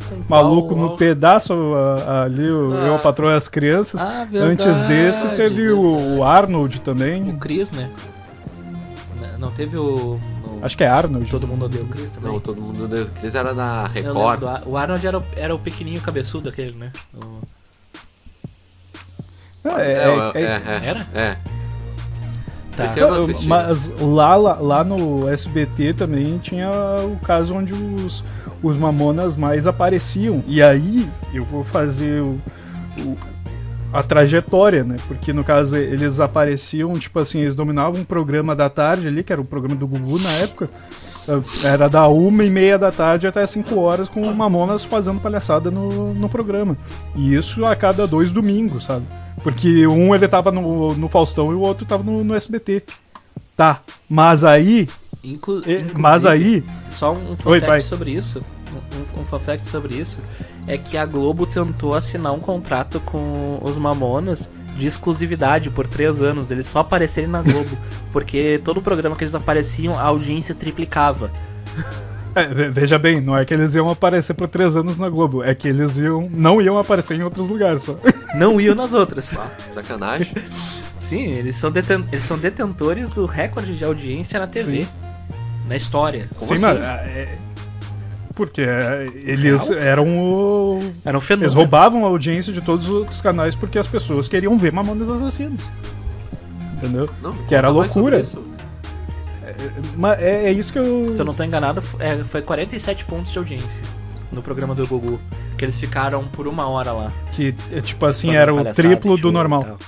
com Maluco no pedaço ali, o Ah. Eu, a Patroa e as Crianças. Ah, verdade, Antes desse teve o, o Arnold O também. Chris, né? Não teve o. o- Acho que é Arnold. Todo mundo odeia o Chris também. Não, todo mundo. Eles era na Eu lembro Record. do o Arnold era o, era o pequenininho cabeçudo aquele, né? O- Ah, é, É, é- é, é- é, Era? é. Tá. Eu não Então. Mas lá, lá, lá no SBT também tinha o caso onde os, os mamonas mais apareciam. E aí eu vou fazer o, o- a trajetória, né? Porque no caso eles apareciam, tipo assim, eles dominavam um programa da tarde ali, que era o programa do Gugu na época. Eh, Era da uma e meia da tarde até cinco horas com o Mamonas fazendo palhaçada no, no programa. E isso a cada dois domingos, sabe? Porque um ele tava no, no Faustão e o outro tava no, no SBT. Tá, mas aí. Inclu- eh, Mas aí. Só um Oi, fact sobre isso. Um, um fact sobre isso é que a Globo tentou assinar um contrato com os Mamonas de exclusividade por três anos, deles só aparecerem na Globo. porque todo programa que eles apareciam, a audiência triplicava. é, ve- veja bem, não é que eles iam aparecer por três anos na Globo, é que eles iam, não iam aparecer em outros lugares só. Não iam nas outras. Ah, sacanagem. Sim, eles são, deten- eles são detentores do recorde de audiência na TV. Sim. Na história. Como Sim, assim? mas. é, porque é, eles eram o. Era um fenômeno. Eles roubavam a audiência de todos os canais porque as pessoas queriam ver Mamonas Assassinos. Entendeu? Não, Que era loucura. Mas é, é isso que eu. Se eu não tô enganado, é, foi 47 pontos de audiência no programa do Gugu. Que eles ficaram por uma hora lá. Que, é, tipo assim, fazendo era o triplo do e normal. tal.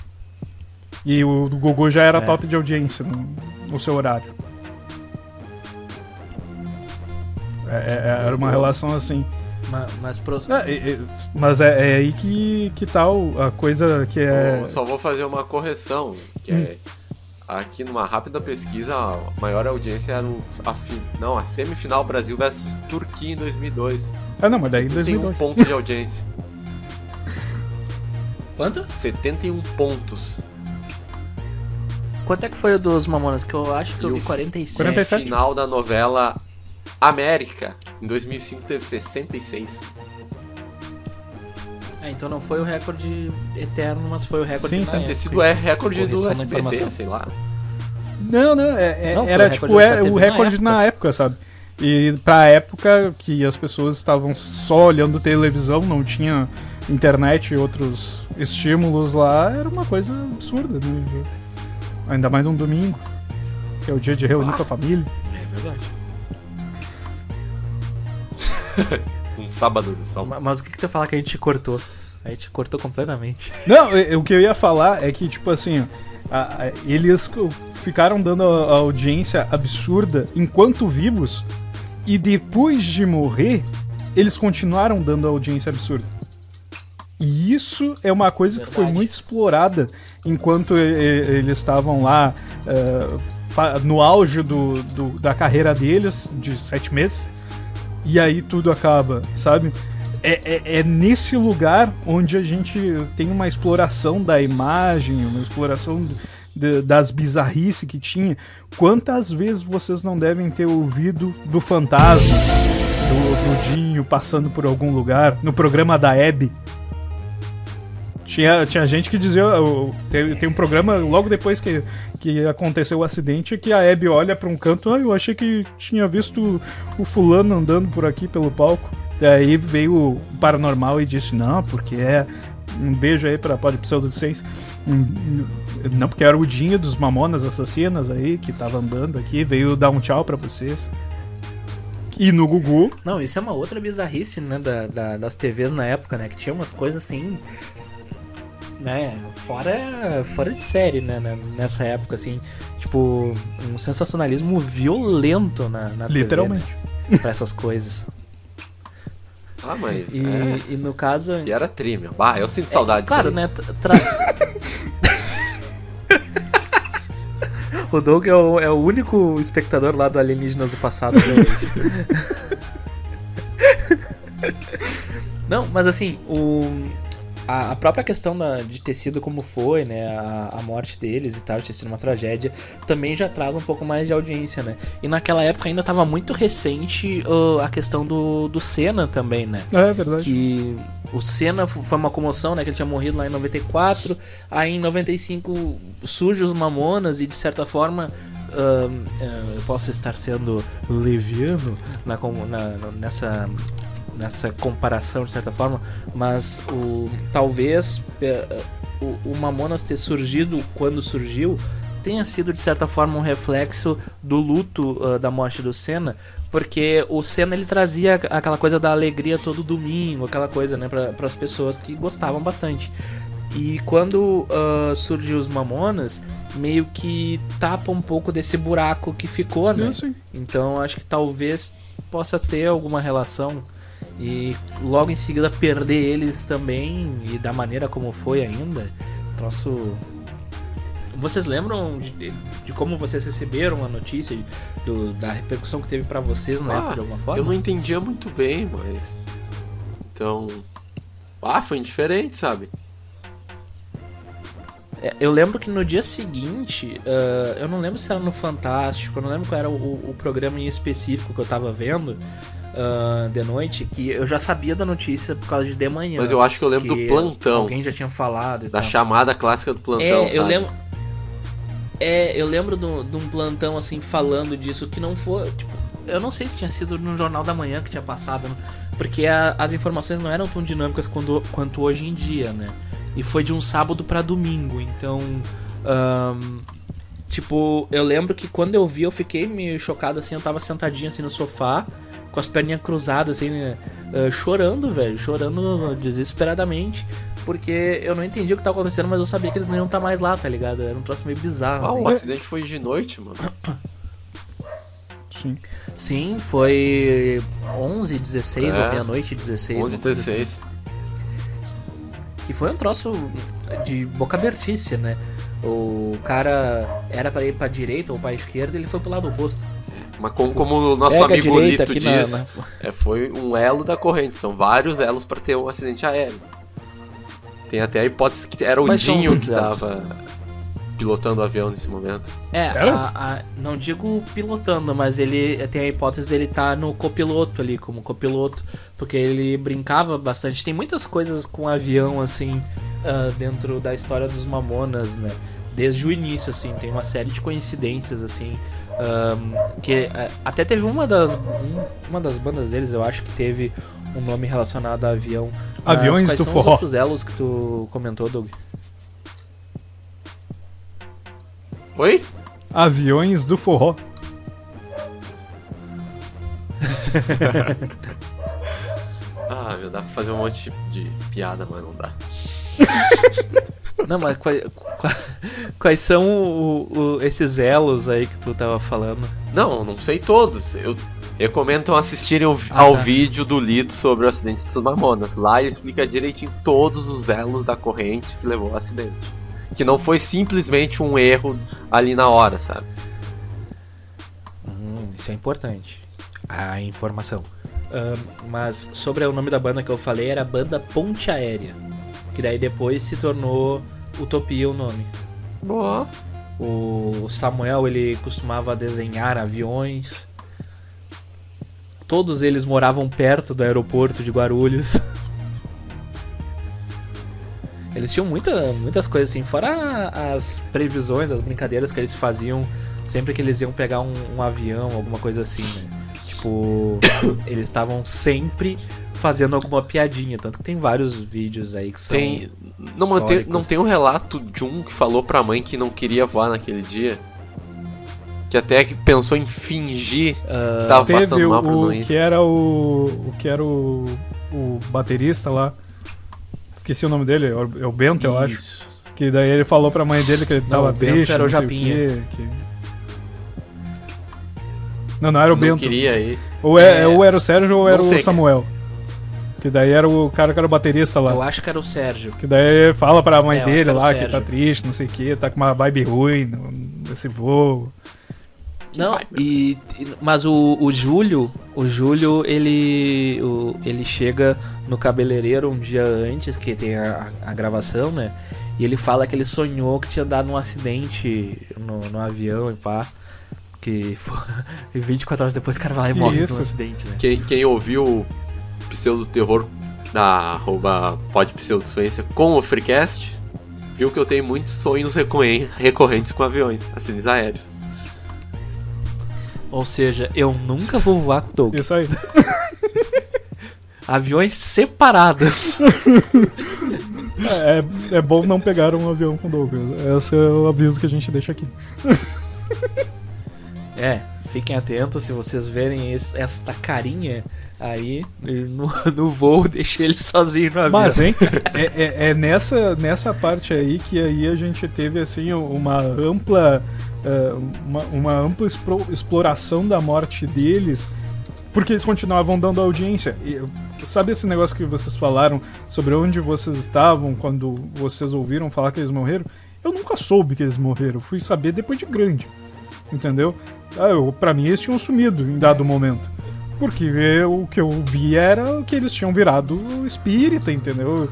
E o Gugu já era É. top de audiência no, no seu horário. É- é- era uma relação assim. Ma- Mas, pro... É, é, é, mas é, é aí que, que tal a coisa que é. Eu só vou fazer uma correção, que Hum. é aqui numa rápida pesquisa, a maior audiência era o, a, fi- não, a semifinal Brasil versus Turquia em 2002. Ah, não, mas daí em Tem um 2002. ponto de audiência. Quanto? 71 pontos. Quanto é que foi o dos Mamonas? Que eu acho que eu E vi o 47. 47. Final da novela América, em 2005 teve 66. É, então não foi o recorde eterno, mas foi o recorde Sim, na. Deve ter época. sido é recorde do SBT, sei lá. Não, não, é- é- Não, era recorde tipo é, o na recorde na época. sabe? E pra época que as pessoas estavam só olhando televisão, não tinha internet e outros estímulos lá, era uma coisa absurda, né? Ainda mais num domingo, que é o dia de reunir com a família. É verdade. Um sábado de sol. Ma- Mas o que, que tu ia falar que a gente cortou? A gente cortou completamente. Não, o que eu ia falar é que, tipo assim, a- a- eles ficaram dando a, a audiência absurda enquanto vivos, e depois de morrer, eles continuaram dando audiência absurda. E isso é uma coisa que foi Verdade. muito explorada enquanto e- e- eles estavam lá fa- no auge do, do- da carreira deles, de sete meses. E aí tudo acaba, sabe? É, é- é nesse lugar onde a gente tem uma exploração da imagem, uma exploração de- das bizarrices que tinha. Quantas vezes vocês não devem ter ouvido do fantasma, do, do Dinho passando por algum lugar, no programa da Hebe? Tinha, tinha gente que dizia. Tem, tem um programa logo depois que, que aconteceu o acidente que a Hebe olha pra um canto. Ah, eu achei que tinha visto o fulano andando por aqui pelo palco. Daí veio o paranormal e disse: Não, porque é. Um beijo aí pra Pode Pseudo 6. Não, porque era o Dinho dos Mamonas Assassinas aí que tava andando aqui. Veio dar um tchau pra vocês. E no Gugu, Não, isso é uma outra bizarrice, né, da, da- das TVs na época, né, que tinha umas coisas assim, né, fora, fora de série, né, né, nessa época, assim, tipo, um sensacionalismo violento na, na TV, literalmente. né, pra essas coisas. Ah, mas. E, é, e no caso... e era tri, meu. Bah, eu sinto saudade É, Claro, né? tra- o Doug é o, é o único espectador lá do Alienígenas do passado hoje. Não, mas assim, o, a, a própria questão da- de ter sido como foi, né? A, a morte deles e tal, de ter sido uma tragédia, também já traz um pouco mais de audiência, né? E naquela época ainda tava muito recente uh, a questão do, do Senna também, né? É verdade. que o Senna foi uma comoção, né? Que ele tinha morrido lá em 94. Aí em 95 surge os Mamonas e de certa forma ahn, ah, eu posso estar sendo leviano na, na- nessa nessa comparação de certa forma, mas o talvez eh, o, o Mamonas ter surgido quando surgiu tenha sido de certa forma um reflexo do luto ah, da morte do Senna, porque o Senna ele trazia aquela coisa da alegria todo domingo, aquela coisa, né, para as pessoas que gostavam bastante. E quando ah, surgiu os Mamonas, meio que tapa um pouco desse buraco que ficou, né? É. Então acho que talvez possa ter alguma relação e logo em seguida perder eles também e da maneira como foi ainda. Troço. Vocês lembram de, de como vocês receberam a notícia do- da repercussão que teve pra vocês na Ah, época de alguma forma? Eu não entendia muito bem, mas. Então. Ah, foi indiferente, sabe? É, Eu lembro que no dia seguinte, ah, eu não lembro se era no Fantástico, eu não lembro qual era o, o programa em específico que eu tava vendo ah, de noite, que eu já sabia da notícia por causa de de manhã. Mas eu acho que eu lembro do plantão. Alguém já tinha falado Da tal. chamada clássica do plantão. É, eu sabe? lembro. É, eu lembro do- de um plantão assim falando disso que não foi. Tipo, eu não sei se tinha sido no Jornal da Manhã que tinha passado, porque a- as informações não eram tão dinâmicas quando- quanto hoje em dia, né? E foi de um sábado pra domingo, então. ahn, tipo, eu lembro que quando eu vi, eu fiquei meio chocado assim, eu tava sentadinho assim no sofá, com as perninhas cruzadas, assim, né? ah, chorando, velho, chorando desesperadamente. Porque eu não entendi o que tava acontecendo, mas eu sabia que eles não iam estar mais lá, tá ligado? Era um troço meio bizarro. Ah, assim. o acidente foi de noite, mano. Sim. Sim, foi 11, 16 É. ou meia-noite, 16. 11 uma coisa assim. 16. Que foi um troço de boca abertícia, né? O cara era pra ir pra direita ou pra esquerda, ele foi pro lado oposto. Mas como, como o nosso amigo Lito aqui na- diz, na- é, foi um elo da corrente. São vários elos pra ter um acidente aéreo. Tem até a hipótese que era o Mas Dinho que elos. tava pilotando o avião nesse momento. É, a- a- não digo pilotando, mas ele tem a hipótese dele estar no copiloto ali, como copiloto, porque ele brincava bastante. Tem muitas coisas com avião, assim, ah, dentro da história dos Mamonas, né? Desde o início, assim, tem uma série de coincidências, assim, ahm, que ah, até teve uma das, um- uma das bandas deles, eu acho que teve um nome relacionado a avião. Mas Aviões quais do são forró. os outros elos que tu comentou, Doug? Oi? Aviões do forró. Ah, meu, dá pra fazer um monte de piada, mas não dá. Não, mas quais, qua- quais são o- o- esses elos aí que tu tava falando? Não, não sei todos. Eu Recomendo assistirem ao, Ah, ao tá. vídeo do Lito sobre o acidente dos Mamonas. Lá ele explica direitinho todos os elos da corrente que levou ao acidente. Que não foi simplesmente um erro ali na hora, sabe? Hum, isso é importante. A informação. Mas sobre o nome da banda que eu falei era a banda Ponte Aérea. Que daí depois se tornou Utopia o nome. Boa. O Samuel ele costumava desenhar aviões. Todos eles moravam perto do aeroporto de Guarulhos. Eles tinham muita, muitas coisas assim, fora as previsões, as brincadeiras que eles faziam sempre que eles iam pegar um, um avião, alguma coisa assim, né? Tipo, eles estavam sempre fazendo alguma piadinha, tanto que tem vários vídeos aí que são. Tem. Não, mas tem, não tem um relato de um que falou pra mãe que não queria voar naquele dia? Que até que pensou em fingir Ah, que tava Teve passando mal pra o não que era o. o que era o. o baterista lá. Esqueci o nome dele, é o- é o Bento, eu acho. Isso. Que daí ele falou pra mãe dele que ele Não, tava o Bento triste. era o não Japinha. quê, que- Não, não era o não Bento. queria ir. Ou, é, É. ou era o Sérgio ou Não era sei o. Samuel. Que daí era o cara que era o baterista lá. Eu acho que era o Sérgio. Que daí fala pra mãe É, dele lá que tá triste, não sei o que, tá com uma vibe ruim no- nesse voo. Não, e, e- mas o, o Júlio, o Júlio, ele o- ele chega no cabeleireiro um dia antes que tem a, a gravação, né? E ele fala que ele sonhou que tinha dado um acidente no, no avião e pá. Que foi, e 24 horas depois o cara vai lá e Que morre num acidente, né? Quem, quem ouviu o Pseudo Terror da arroba Pod Pseudosciência com o Freecast, viu que eu tenho muitos sonhos recorren- recorrentes com aviões, acidentes aéreos. Ou seja, eu nunca vou voar com o Doug. Isso aí. Aviões separados. É, é bom não pegar um avião com o Douglas. Esse é o aviso que a gente deixa aqui. É, fiquem atentos se vocês verem esse- esta carinha aí no, no voo, deixe ele sozinho no avião. Mas, hein, é, é- é nessa, nessa parte aí que aí a gente teve, assim, uma ampla, eh, uma, uma ampla exploração da morte deles, porque eles continuavam dando audiência. E, sabe esse negócio que vocês falaram sobre onde vocês estavam quando vocês ouviram falar que eles morreram? Eu nunca soube que eles morreram, fui saber depois de grande, entendeu? Ah, eu, pra mim eles tinham sumido em dado momento. Porque eu- o que eu vi era que eles tinham virado espírita, entendeu?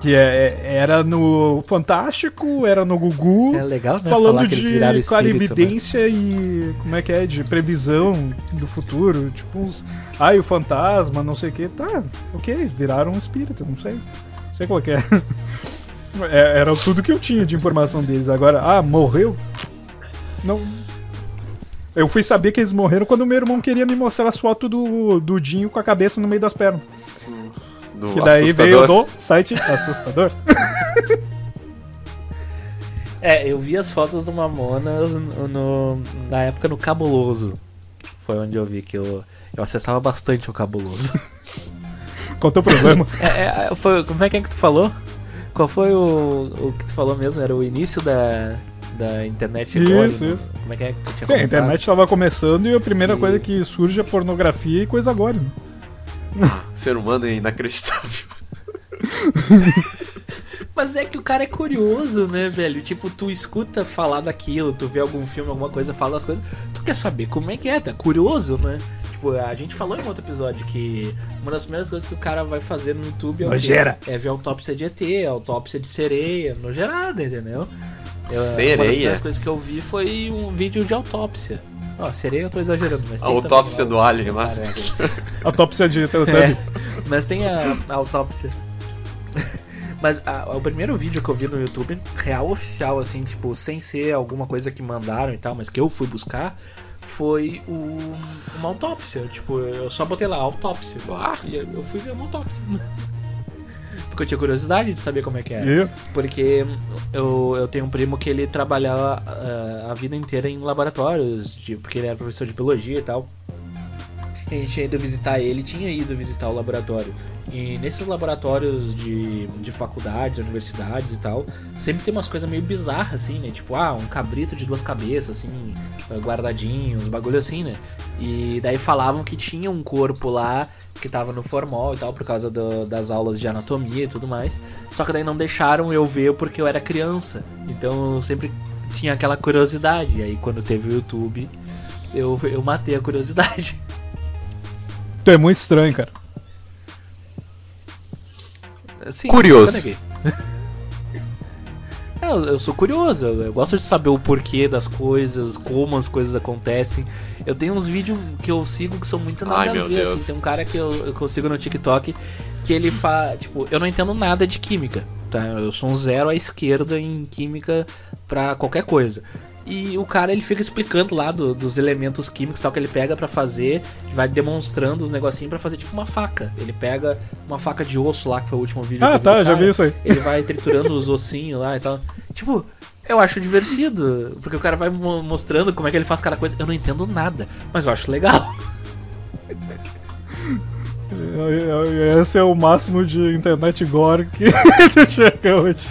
Que é- é- era no Fantástico, era no Gugu, É legal, né? falando de espírito, né? clarividência e. como é que é? De previsão do futuro. Tipo uns. Ai, o fantasma, não sei o que. Tá, ok, viraram um espírito, não sei. Não sei qual que é. É, Era tudo que eu tinha de informação deles. Agora, ah, morreu? Não. Eu fui saber que eles morreram quando meu irmão queria me mostrar as fotos do, do Dinho com a cabeça no meio das pernas. Do Que daí assustador. veio do site assustador. É, eu vi as fotos do Mamonas no, no- na época no Cabuloso. Foi onde eu vi que eu, eu acessava bastante o Cabuloso. Qual o teu problema? É, é, foi, como é que é que tu falou? Qual foi o, o que tu falou mesmo? Era o início da, da internet agora, Isso, né? isso. Como é que é que tu tinha Sim, a comentado? internet tava começando e a primeira E- coisa que surge é pornografia e coisa agora. Né? Ser humano é inacreditável. Mas é que o cara é curioso, né, velho? Tipo, tu escuta falar daquilo, tu vê algum filme, alguma coisa, fala as coisas, tu quer saber como é que é, tá curioso, né? Tipo, a gente falou em outro episódio que uma das primeiras coisas que o cara vai fazer no YouTube é o. É ver autópsia de ET, autópsia de sereia, nojerada, entendeu? Eu- Uma das Sereia? primeiras coisas que eu vi foi um vídeo de autópsia. Ó, sereia eu tô exagerando, mas A tem autópsia também do alien lá. Autópsia de. É, mas tem a, a autópsia. Mas a- o primeiro vídeo que eu vi no YouTube, real oficial, assim, tipo, sem ser alguma coisa que mandaram e tal, mas que eu fui buscar, foi o, uma autópsia. Tipo, eu só botei lá, autópsia. Ah. E eu eu fui ver uma autópsia. Porque eu tinha curiosidade de saber como é que era. Porque eu, eu tenho um primo que ele trabalhava ah, a vida inteira em laboratórios, de, porque ele era professor de biologia e tal. A gente tinha ido visitar ele, tinha ido visitar o laboratório. E nesses laboratórios de, de faculdades, universidades e tal, sempre tem umas coisas meio bizarras, assim, né? Tipo, ah, um cabrito de duas cabeças, assim, guardadinho, uns bagulho assim, né? E daí falavam que tinha um corpo lá que tava no formal e tal, por causa do, das aulas de anatomia e tudo mais. Só que daí não deixaram eu ver porque eu era criança. Então eu sempre tinha aquela curiosidade. E aí quando teve o YouTube, eu, eu matei a curiosidade. Tu é muito estranho, cara. Sim, Curioso. É, eu, eu sou curioso, eu, eu gosto de saber o porquê das coisas, como as coisas acontecem. Eu tenho uns vídeos que eu sigo que são muito nada Ai, a ver, assim. Tem um cara que eu, que eu sigo no TikTok que ele faz. Tipo, eu não entendo nada de química, tá? Eu sou um zero à esquerda em química pra qualquer coisa. E o cara ele fica explicando lá do- dos elementos químicos tal que ele pega pra fazer, vai demonstrando os negocinhos pra fazer tipo uma faca. Ele pega uma faca de osso lá, que foi o último vídeo eu Ah, tá, do já cara. vi isso aí. Ele vai triturando os ossinhos lá e tal. Tipo, eu acho divertido. Porque o cara vai mo- mostrando como é que ele faz cada coisa. Eu não entendo nada, mas eu acho legal. É, é, Esse é o máximo de internet gore que tu chega hoje.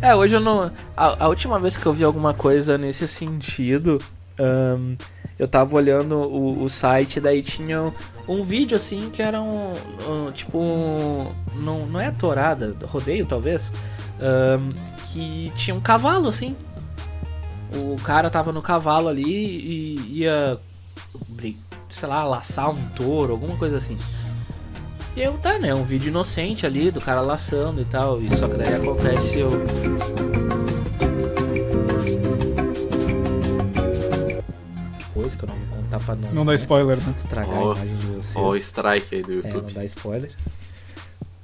É, hoje eu não. A, a última vez que eu vi alguma coisa nesse sentido, ahn, eu tava olhando o, o site, daí tinha um vídeo assim que era um. um, tipo. um- não, não é tourada, rodeio talvez. que tinha um cavalo assim. O cara tava no cavalo ali e ia. sei lá, laçar um touro, alguma coisa assim. E eu, tá, né? Um vídeo inocente ali do cara laçando e tal. E só que daí acontece eu. Coisa que eu não vou contar pra não. Não dá né, spoiler, né? Estragar Ó, a imagem de vocês. Ó, o strike aí do É, YouTube. não dá spoiler.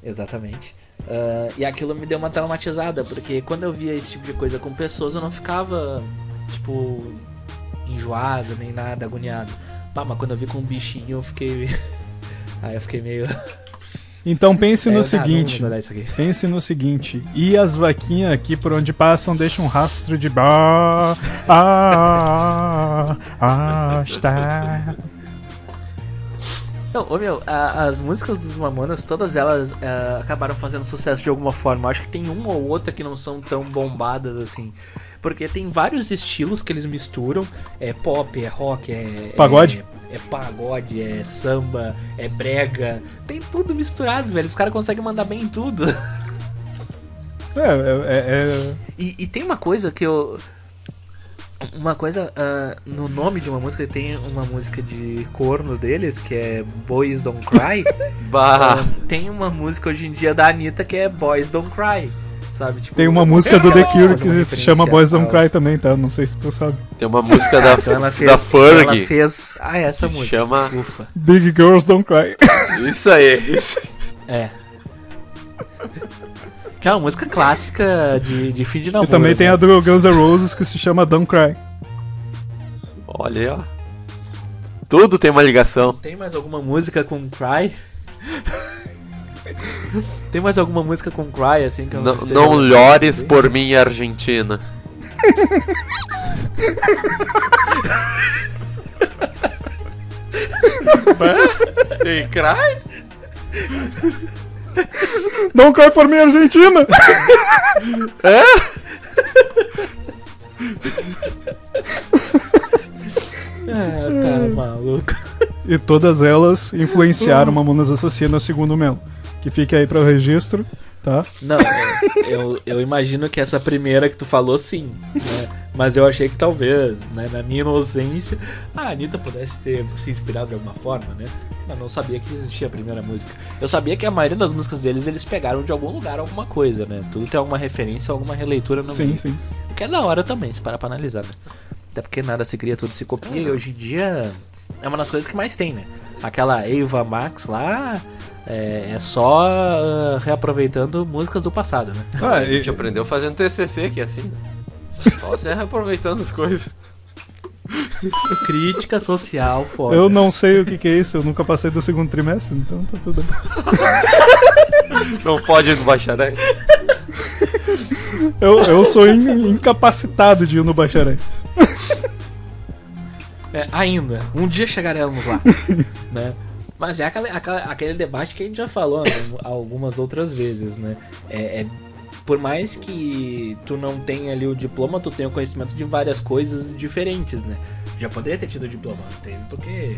Exatamente. Ah, e aquilo me deu uma traumatizada, porque quando eu via esse tipo de coisa com pessoas, eu não ficava, tipo, enjoado, nem nada, agoniado. Pá, mas quando eu vi com um bichinho, eu fiquei. Aí eu fiquei meio. Então pense É, no não seguinte. Pense no seguinte, e as vaquinhas aqui por onde passam deixam um rastro de ba ah, ah, está. Não, ô meu, a- as músicas dos Mamonas, todas elas ah, acabaram fazendo sucesso de alguma forma. Acho que tem uma ou outra que não são tão bombadas assim. Porque tem vários estilos que eles misturam. É pop, é rock, é. Pagode? É, é pagode, é samba, é brega. Tem tudo misturado, velho. Os caras conseguem mandar bem em tudo. É, é, é- E, e tem uma coisa que eu. Uma coisa, ah, no nome de uma música, tem uma música de corno deles, que é Boys Don't Cry. Bah! Ah, tem uma música hoje em dia da Anitta que é Boys Don't Cry, sabe? Tipo, tem uma música do sei The Cure que se chama Boys Don't Cry também, tá? Não sei se tu sabe. Tem uma música da, Então ela fez, da Ela Ferg. fez. Ah, é essa Que música. chama- Ufa. Big Girls Don't Cry. Isso aí, isso aí. É. Que é uma música clássica de, de fim de namoro. E também tem né? a do Guns N' Roses que se chama Don't Cry. Olha aí, ó. Tudo tem uma ligação. Tem mais alguma música com Cry? Tem mais alguma música com Cry assim que eu Não, não lembrando? llores por mim, Argentina. Ei, cry? Don't Cry for me, Argentina! Ah, tá maluco. E todas elas influenciaram Mamonas Assassinas segundo o Melo. Que fique aí para o registro, tá? Não, eu, eu imagino que essa primeira que tu falou, sim. Né? Mas eu achei que talvez, né, na minha inocência, a Anitta pudesse ter se inspirado de alguma forma, né? Eu não sabia que existia a primeira música. Eu sabia que a maioria das músicas deles eles pegaram de algum lugar alguma coisa, né? Tudo tem alguma referência, alguma releitura no Sim, meio. sim. O que é da hora também, se parar pra analisar, né? Até porque nada se cria, tudo se copia, e hoje em dia é uma das coisas que mais tem, né? Aquela Eva Max lá é, é só ah, reaproveitando músicas do passado, né? Ah, a gente aprendeu fazendo TCC aqui assim. né? Só você aproveitando as coisas. Crítica social foda. eu não sei o que, que é isso, eu nunca passei do segundo trimestre, então tá tudo bem. Não pode ir no bacharéis. Eu, eu sou in- incapacitado de ir no Bacharéis. É, ainda. Um dia chegaremos lá. né? Mas é aquele, aquela- aquele debate que a gente já falou né, algumas outras vezes, né? É, é- por mais que tu não tenha ali o diploma, tu tem o conhecimento de várias coisas diferentes, né? Já poderia ter tido o diploma, não teve porque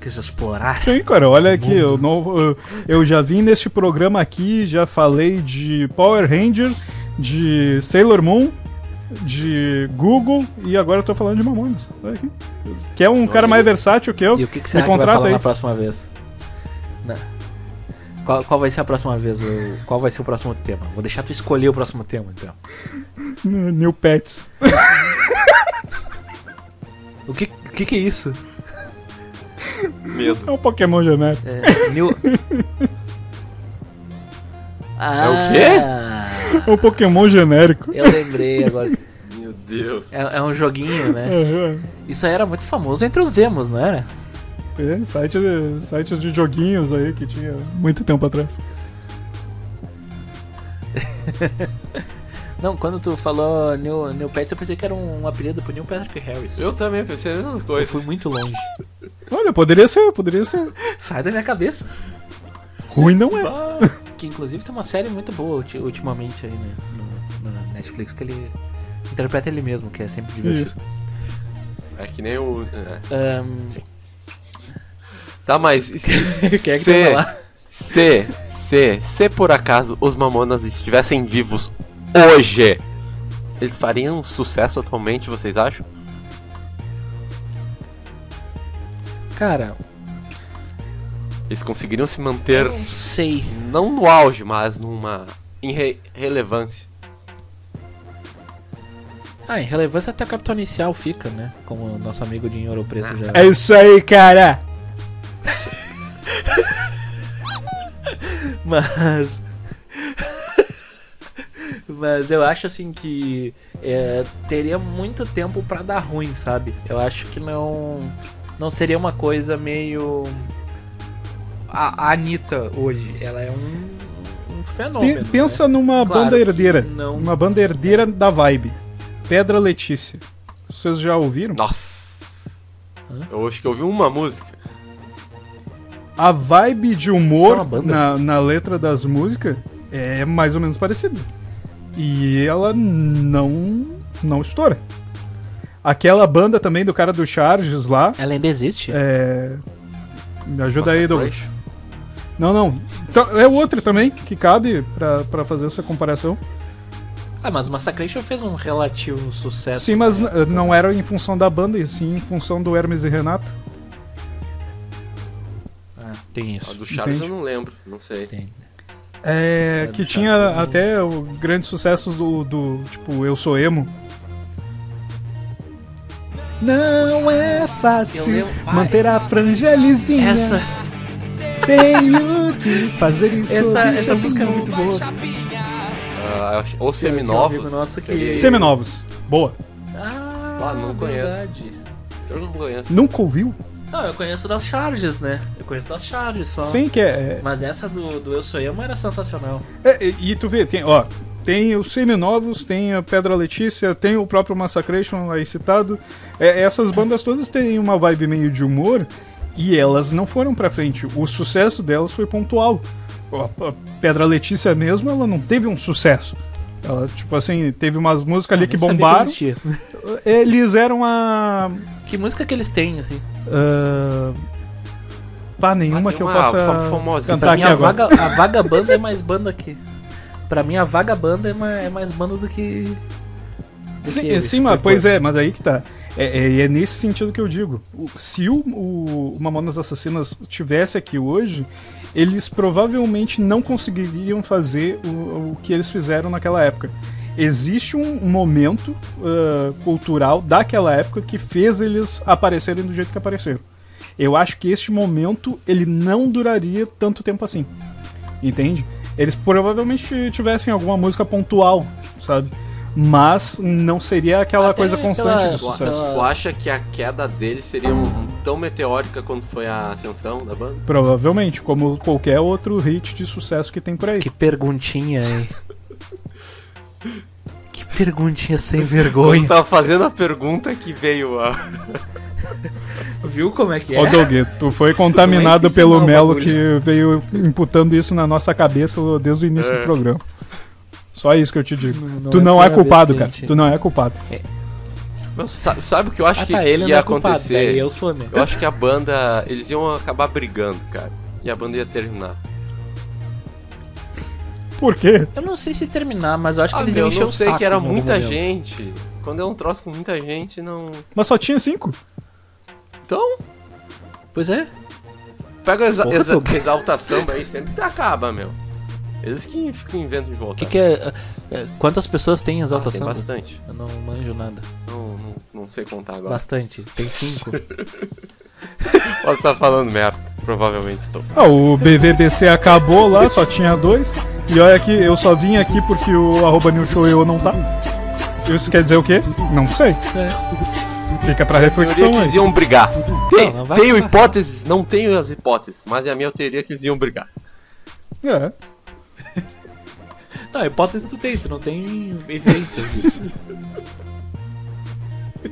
quis explorar. Sim, cara, olha aqui, eu, não, eu, eu já vim neste programa aqui, já falei de Power Ranger, de Sailor Moon, de Google e agora eu tô falando de Mamonas. Olha aqui. Quer um cara mais versátil que eu? E o que, que Me será que vai contrata falar aí. na próxima vez? Qual, qual vai ser a próxima vez? o- Qual vai ser o próximo tema? Vou deixar tu escolher o próximo tema, então. New Pets. O que, o que, que é isso? Medo. É um Pokémon genérico. É, new... ah, É um Pokémon genérico. Eu lembrei agora. Meu Deus. É, é um joguinho, né? Aham. Isso aí era muito famoso entre os emos, não era? É, site, de- site de joguinhos aí que tinha muito tempo atrás. Não, quando tu falou New, New Pets, eu pensei que era um, apelido pro Neil Patrick Harris. Eu também pensei a mesma Eu coisa. fui muito longe. Olha, poderia ser, poderia ser. Sai da minha cabeça. Ruim não é. Que inclusive tem uma série muito boa ulti- ultimamente aí né, no, no Netflix que ele interpreta ele mesmo, que é sempre divertido. Isso. É que nem o. é. Ahn, Tá, mas. se- Quem é que se- falar? Se, se, se por acaso os Mamonas estivessem vivos hoje, eles fariam sucesso atualmente, vocês acham? Cara, Eles conseguiriam se eu manter, não sei. não no auge, mas numa irre- relevância. Ah, em relevância até a capital inicial fica, né? Como o nosso amigo de Ouro Preto já. É isso aí, cara. Mas. Mas eu acho assim que é, teria muito tempo pra dar ruim, sabe? Eu acho que não. Não seria uma coisa meio. A, a Anitta hoje, ela é um, um fenômeno. Pe- Pensa né? numa Claro banda herdeira. não- Uma banda herdeira da vibe. Pedra Letícia. Vocês já ouviram? Nossa! Eu acho que eu ouvi uma música. A vibe de é humor banda? na, na letra das músicas é mais ou menos parecida. E ela não não estoura. Aquela banda também do cara do Charges lá. Ela ainda existe? É... Me ajuda aí, Douglas. Não, não. Então, é outra também que cabe pra, pra fazer essa comparação. Ah, mas Massacration fez um relativo sucesso. Sim, mas né? não era em função da banda, e sim em função do Hermes e Renato. Ah, tem A isso. do Charles Entendi. eu não lembro, não sei. Tem. É, É, que tinha Charles, até o grandes sucessos do, do tipo Eu Sou Emo. Não é fácil manter a franja lisinha. Essa, Tenho que fazer isso. essa, essa música é muito boa. Ah, ou um seminovos. amigo nosso que-. Seminovos. Boa. Ah, Ah, não conheço. verdade. Eu não conheço. Nunca ouviu? Não, eu conheço das charges, né? Eu conheço das charges só. Sim, que é. Mas essa do, do Eu Sou Emo era sensacional. é- é- e tu vê, tem, ó. Tem os seminovos, tem a Pedra Letícia, tem o próprio Massacration aí citado. É, essas bandas todas têm uma vibe meio de humor e elas não foram pra frente. O sucesso delas foi pontual. A Pedra Letícia mesmo, ela não teve um sucesso. Ela, tipo assim, teve umas músicas ali Eu que bombaram. existia. Eles eram a. Que música que eles têm, assim? ah, Pá, nenhuma Ah, que eu possa fam- famosinha. cantar Pra aqui mim, a, agora. vaga, a vaga banda é mais banda que. Pra mim, a vaga banda é mais, é mais banda do que. do Sim, que eles, sim mas, pois é, mas aí que tá. É, é- é nesse sentido que eu digo. Se o, o Mamonas Assassinas tivesse aqui hoje, eles provavelmente não conseguiriam fazer o, o que eles fizeram naquela época. Existe um momento ah, cultural daquela época que fez eles aparecerem do jeito que apareceram. Eu acho que este momento ele não duraria tanto tempo assim. Entende? Eles provavelmente tivessem alguma música pontual, sabe? Mas não seria aquela Até coisa constante pela- de Tu, sucesso. pela- tu acha que a queda dele seria um- um tão meteórica quanto foi a ascensão da banda? Provavelmente, como qualquer outro hit de sucesso que tem por aí. Que perguntinha, hein? que perguntinha sem vergonha. tava fazendo a pergunta que veio a. Viu como é que é? Ô Doug, tu foi contaminado é que pelo é Melo que veio imputando isso na nossa cabeça desde o início do programa. Só isso que eu te digo. Não- não tu é não é culpado, que cara. gente- Tu não é culpado. Mas sa- sabe o que eu acho Ah, que, tá, que ia é culpado, acontecer? daí eu sou, né? Eu acho que a banda. Eles iam acabar brigando, cara. E a banda ia terminar. Por quê? Eu não sei se terminar, mas eu acho que Ah, eles iam encher não o sei saco que era em algum muita momento. gente. Quando é um troço com muita gente, não. Mas só tinha cinco. Então, Pois é. pega a exa Porra, exa Doug. exalta samba aí, sempre acaba, meu. Eles que ficam inventam de voltar. O que, que é, é- Quantas pessoas tem Ah, exalta tem samba? bastante. Eu não manjo nada. Não, não, não sei contar agora. Bastante. Tem cinco. Posso estar falando merda. Provavelmente estou. Ah, o BVBC acabou lá, só tinha dois. E olha aqui, eu só vim aqui porque o arroba New Show eu não tá. Isso quer dizer o quê? Não sei. É. Fica pra Eu reflexão que eles aí. iam brigar. Tem, Não, não tenho acabar. hipóteses, não tenho as hipóteses, mas é a minha teoria que eles iam brigar. É. Não, hipótese tu tem, tu não tem evidências disso.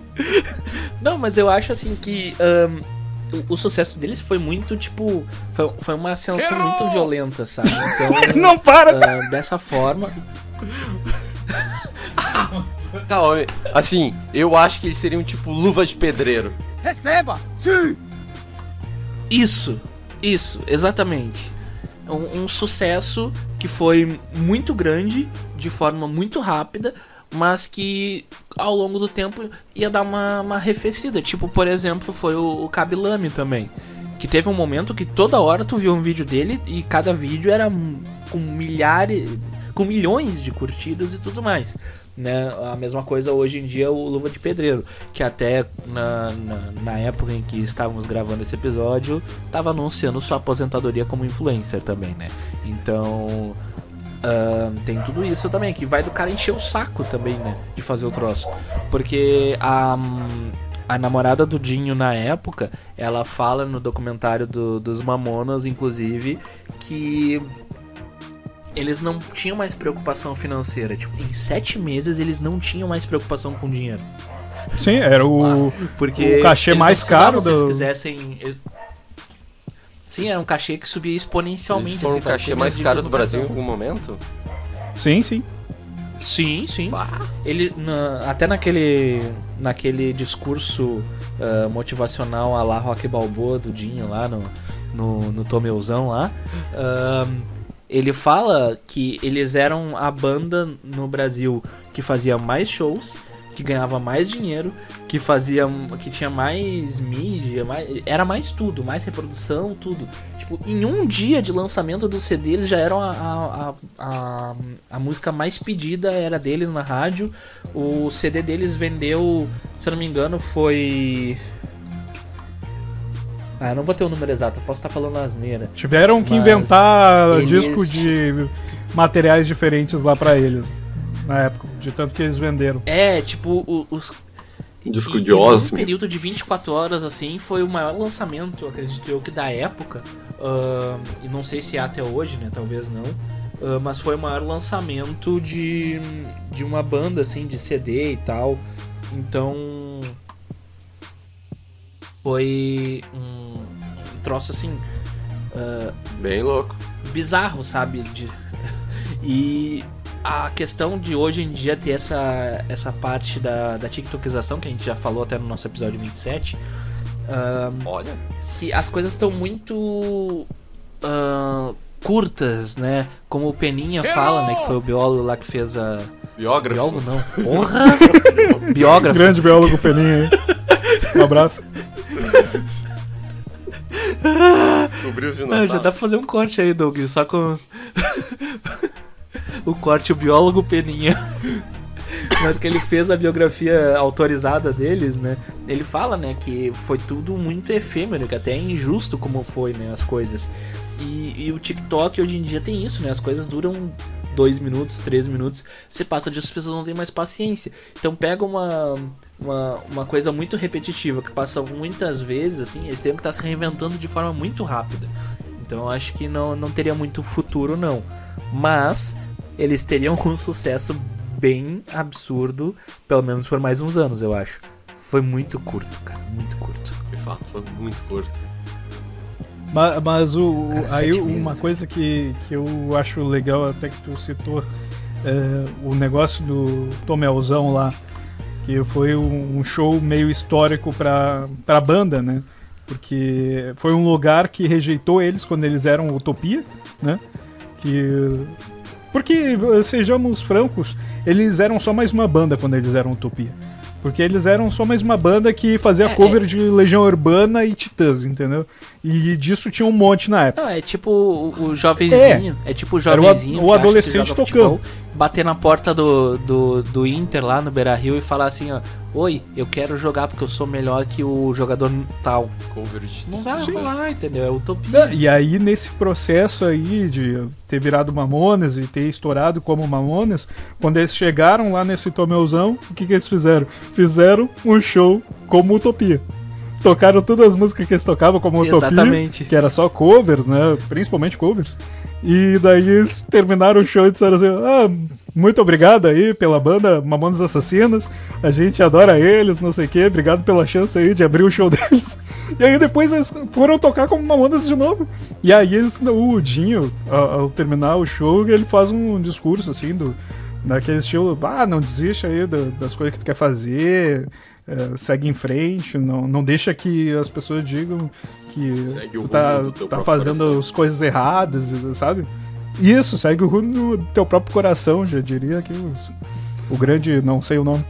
não, mas eu acho assim que ahn, o, o sucesso deles foi muito, tipo. Foi, foi uma ascensão muito violenta, sabe? Então. Não para! ah, dessa forma. Tá, ó, assim, eu acho que eles seriam tipo luva de pedreiro. Isso, isso, exatamente. Um, um sucesso que foi muito grande, de forma muito rápida, mas que ao longo do tempo ia dar uma, uma arrefecida. Tipo, por exemplo, foi o, o Kabilame também. Que teve um momento que toda hora tu via um vídeo dele e cada vídeo era com milhares, com milhões de curtidas e tudo mais. Né? A mesma coisa hoje em dia o Luva de Pedreiro, que até na, na, na época em que estávamos gravando esse episódio, estava anunciando sua aposentadoria como influencer também, né? Então ahn, tem tudo isso também, que vai do cara encher o saco também, né? De fazer o troço. Porque a, a namorada do Dinho na época, ela fala no documentário do- dos Mamonas, inclusive, que eles não tinham mais preocupação financeira. Tipo, em sete meses eles não tinham mais preocupação com dinheiro. Sim, era o. Porque O cachê mais caro Se eles quisessem. eles- Sim, era um cachê que subia exponencialmente. Eles foram o assim, cachê mais caro do Brasil em algum momento? Sim, sim. Sim, sim. Bah. Ele, na- até naquele, naquele discurso ah, motivacional a lá Rock Balboa do Dinho lá no, no, no Tomeuzão lá, ahn, ele fala que eles eram a banda no Brasil que fazia mais shows, que ganhava mais dinheiro, que fazia, que tinha mais mídia, mais, era mais tudo, mais reprodução, tudo. Tipo, em um dia de lançamento do CD, eles já eram a, a, a, a, música mais pedida, era deles na rádio. O CD deles vendeu, se eu não me engano, foi. Ah, eu não vou ter o número exato, eu posso estar falando asneira. Tiveram que inventar eles- disco de materiais diferentes lá pra eles. Na época, de tanto que eles venderam. É, tipo, o- os. Disco e- de num Osmo. período de 24 horas, assim, foi o maior lançamento, acredito eu, que da época. ahn, e não sei se é até hoje, né? Talvez não. ah, mas foi o maior lançamento de, de uma banda, assim, de CD e tal. Então. Foi um, um troço assim. ah, Bem louco. bizarro, sabe? De- E a questão de hoje em dia ter essa, essa parte da, da TikTokização, que a gente já falou até no nosso episódio 27, ahn, Olha. que as coisas estão muito ahn, curtas, né? Como o Peninha fala, né? Que foi o biólogo lá que fez a. Biógrafo. Biólogo não. Porra! Biógrafo. Grande biólogo Peninha aí. Um abraço. Descobriu os Não, já dá pra fazer um corte aí, Doug, só com. o corte, o biólogo Peninha. Mas que ele fez a biografia autorizada deles, né? Ele fala, né, que foi tudo muito efêmero, que até é injusto como foi, né, as coisas. E, e o TikTok hoje em dia tem isso, né? As coisas duram dois minutos, três minutos. Você passa disso, as pessoas não têm mais paciência. Então pega uma, uma, uma coisa muito repetitiva, que passa muitas vezes, assim, eles têm que estar se reinventando de forma muito rápida. Então eu acho que não, não teria muito futuro, não. Mas eles teriam um sucesso bem absurdo, pelo menos por mais uns anos, eu acho. Foi muito curto, cara, muito curto. E fato, foi muito curto. Mas, mas o, Cara, aí sete uma meses. coisa que, que eu acho legal, até que tu citou, é, o negócio do Tomelzão lá, que foi um, um show meio histórico pra, pra banda, né? Porque foi um lugar que rejeitou eles quando eles eram Utopia, né? Que. Porque, sejamos francos, eles eram só mais uma banda quando eles eram Utopia. Porque eles eram só mais uma banda que fazia É, cover de Legião Urbana e Titãs, entendeu? E disso tinha um monte na época. Não, é tipo o, o jovenzinho. É, tipo o Era o jovenzinho. o adolescente joga futebol, tocando. Bater na porta do, do, do Inter lá no Beira Rio e falar assim: ó, Oi, eu quero jogar porque eu sou melhor que o jogador tal. Não vai Sim. rolar, entendeu? É utopia. E aí, nesse processo aí de ter virado Mamonas e ter estourado como Mamonas, quando eles chegaram lá nesse Tomeuzão, o que, que eles fizeram? Fizeram um show como Utopia. Tocaram todas as músicas que eles tocavam como Utopia, Exatamente. que era só covers, né? Principalmente covers. E daí eles terminaram o show e disseram assim: Ah, muito obrigado aí pela banda Mamonas Assassinas. A gente adora eles, não sei o quê. Obrigado pela chance aí de abrir o show deles. E aí depois eles foram tocar como Mamonas de novo. E aí eles, o Dinho, ao, ao terminar o show, ele faz um discurso assim do. Daquele estilo, ah, não desiste aí da- das coisas que tu quer fazer, é, segue em frente, não, não deixa que as pessoas digam que Segue tu tá, tá fazendo coração. as coisas erradas, sabe? Isso, segue o rumo do teu próprio coração, já diria que o, o grande, não sei o nome.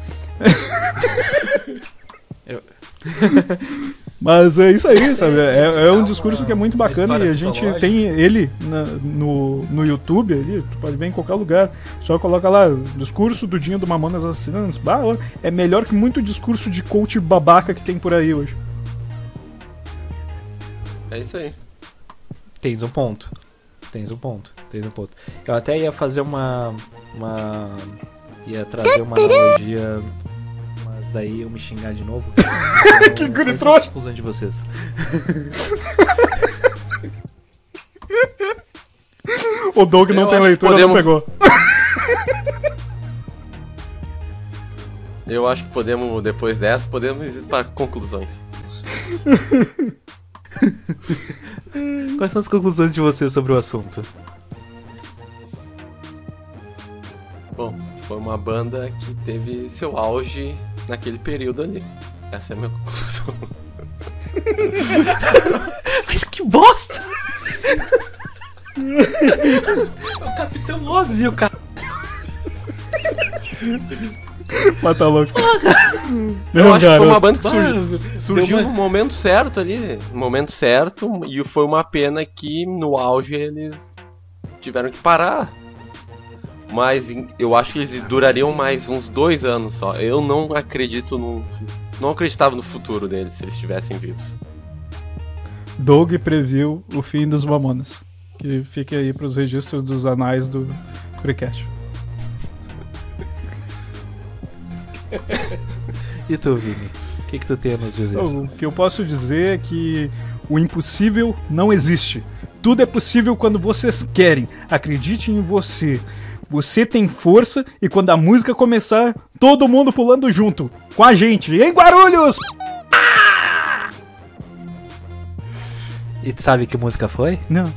Eu- Mas é isso aí, sabe? É, é Dá um discurso que é muito bacana e a gente tem ele na- no, no YouTube ali, tu pode ver em qualquer lugar. Só coloca lá, discurso do Dinho do Mamonas Assassinas. Bah, é melhor que muito discurso de coach babaca que tem por aí hoje. É isso aí. Tens um ponto. Tens um ponto. Tens um ponto. Eu até ia fazer uma. uma ia trazer uma analogia. Daí eu me xingar de novo. Que Então, guri quais são trouxa. de vocês. O Doug não Eu tem que leitura, podemos- não pegou. Eu acho que podemos, depois dessa, podemos ir para conclusões. Quais são as conclusões de vocês sobre o assunto? Bom, foi uma banda que teve seu auge naquele período ali. Essa é a minha conclusão. Mas que bosta! é o Capitão Óbvio, cara. Mas tá louco. Eu Meu acho que foi uma garoto. banda que surgiu, surgiu uma- no momento certo ali, no momento certo, e foi uma pena que no auge eles tiveram que parar. Mas eu acho que eles durariam mais uns dois anos só. Eu não acredito no. Não acreditava no futuro deles se eles estivessem vivos. Doug previu o fim dos Mamonas. Que fique aí pros registros dos anais do Freecast. E tu, Vini? O que, que tu tem a nos dizer? O que eu posso dizer é que o impossível não existe. Tudo é possível quando vocês querem. Acredite em você. Você tem força e quando a música começar, todo mundo pulando junto. Com a gente. Em Guarulhos! E tu sabe que música foi? Não.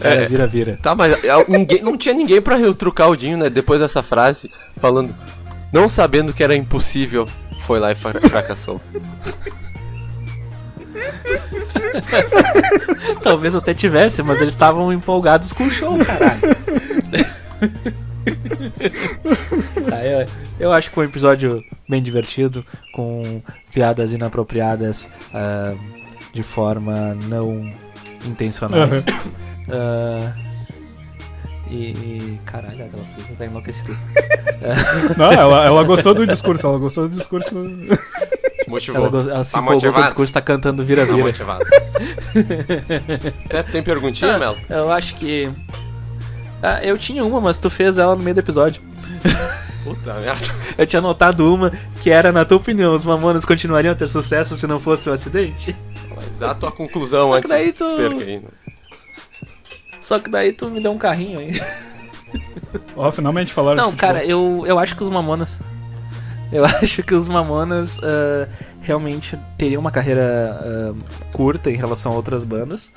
Era É. vira-vira. Tá, mas é, ninguém, não tinha ninguém pra retrucar o Dinho, né? Depois dessa frase, falando. Não sabendo que era impossível, foi lá e fra- fracassou. Talvez até tivesse, mas eles estavam empolgados com o show, caralho. Eu, eu acho que foi um episódio bem divertido, com piadas inapropriadas ah, de forma não intencionais. Ah, e, e- Caralho, aquela coisa tá enlouquecida. Não, ela, ela gostou do discurso. Ela gostou do discurso. Motivou. Ela, ela se Tá empolgou com o discurso, tá cantando Tá vira-vira. motivado. Tem- Tem perguntinha, Ah, Melo? Eu acho que. Ah, eu tinha uma, mas tu fez ela no meio do episódio. Puta merda. Eu tinha anotado uma que era, na tua opinião, os Mamonas continuariam a ter sucesso se não fosse o acidente? Mas dá a tua conclusão Só que antes daí que tu se tu- aí, né? Só que daí tu me deu um carrinho aí. Ó, finalmente falaram. Não, cara, eu, eu acho que os Mamonas. Eu acho que os Mamonas uh, realmente teriam uma carreira uh, curta em relação a outras bandas.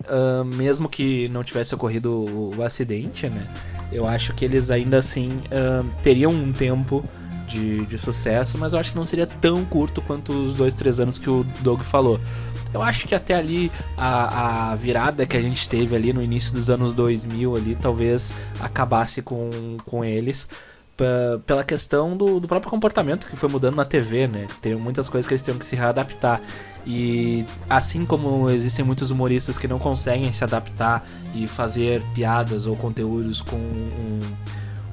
Uh, mesmo que não tivesse ocorrido o, o, acidente, né? Eu acho que eles ainda assim teriam um tempo de, de sucesso, mas eu acho que não seria tão curto quanto os dois, três anos que o Doug falou. Eu acho que até ali a, a virada que a gente teve ali no início dos anos 2000 ali talvez acabasse com, com eles pela questão do, do, próprio comportamento que foi mudando na TV, né? Tem muitas coisas que eles têm que se readaptar. E assim como existem muitos humoristas que não conseguem se adaptar e fazer piadas ou conteúdos com um,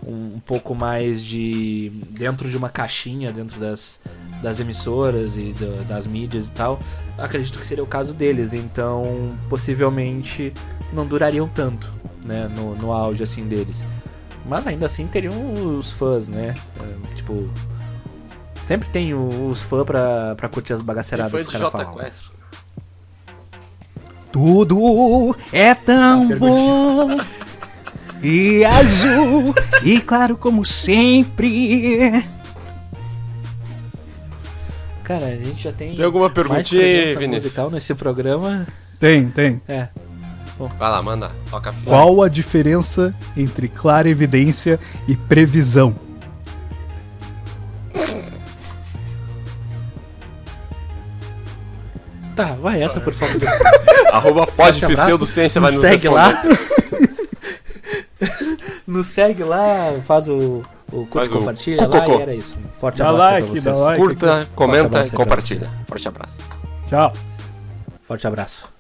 um, um pouco mais de. dentro de uma caixinha, dentro das, das emissoras e do, das mídias e tal, acredito que seria o caso deles. Então, possivelmente não durariam tanto, né? No, no auge assim deles. Mas ainda assim teriam os fãs, né? É, tipo. Sempre tem os fãs pra, pra curtir as bagaceiradas que os caras falam. Tudo é tão bom e azul e claro como sempre. Cara, a gente já tem. Tem alguma perguntinha aí, Vinícius? musical nesse programa? Tem, tem. É. Vai lá, manda. Toca a Qual a diferença entre clara evidência e previsão? Tá, vai essa por favor. Arroba pode pseudociência vai nos segue lá. nos segue lá, faz o, o curte, compartilha lá e era isso. Forte dá abraço like, pra vocês. Like, Curta, comenta e compartilha. Forte abraço. Tchau. Forte abraço.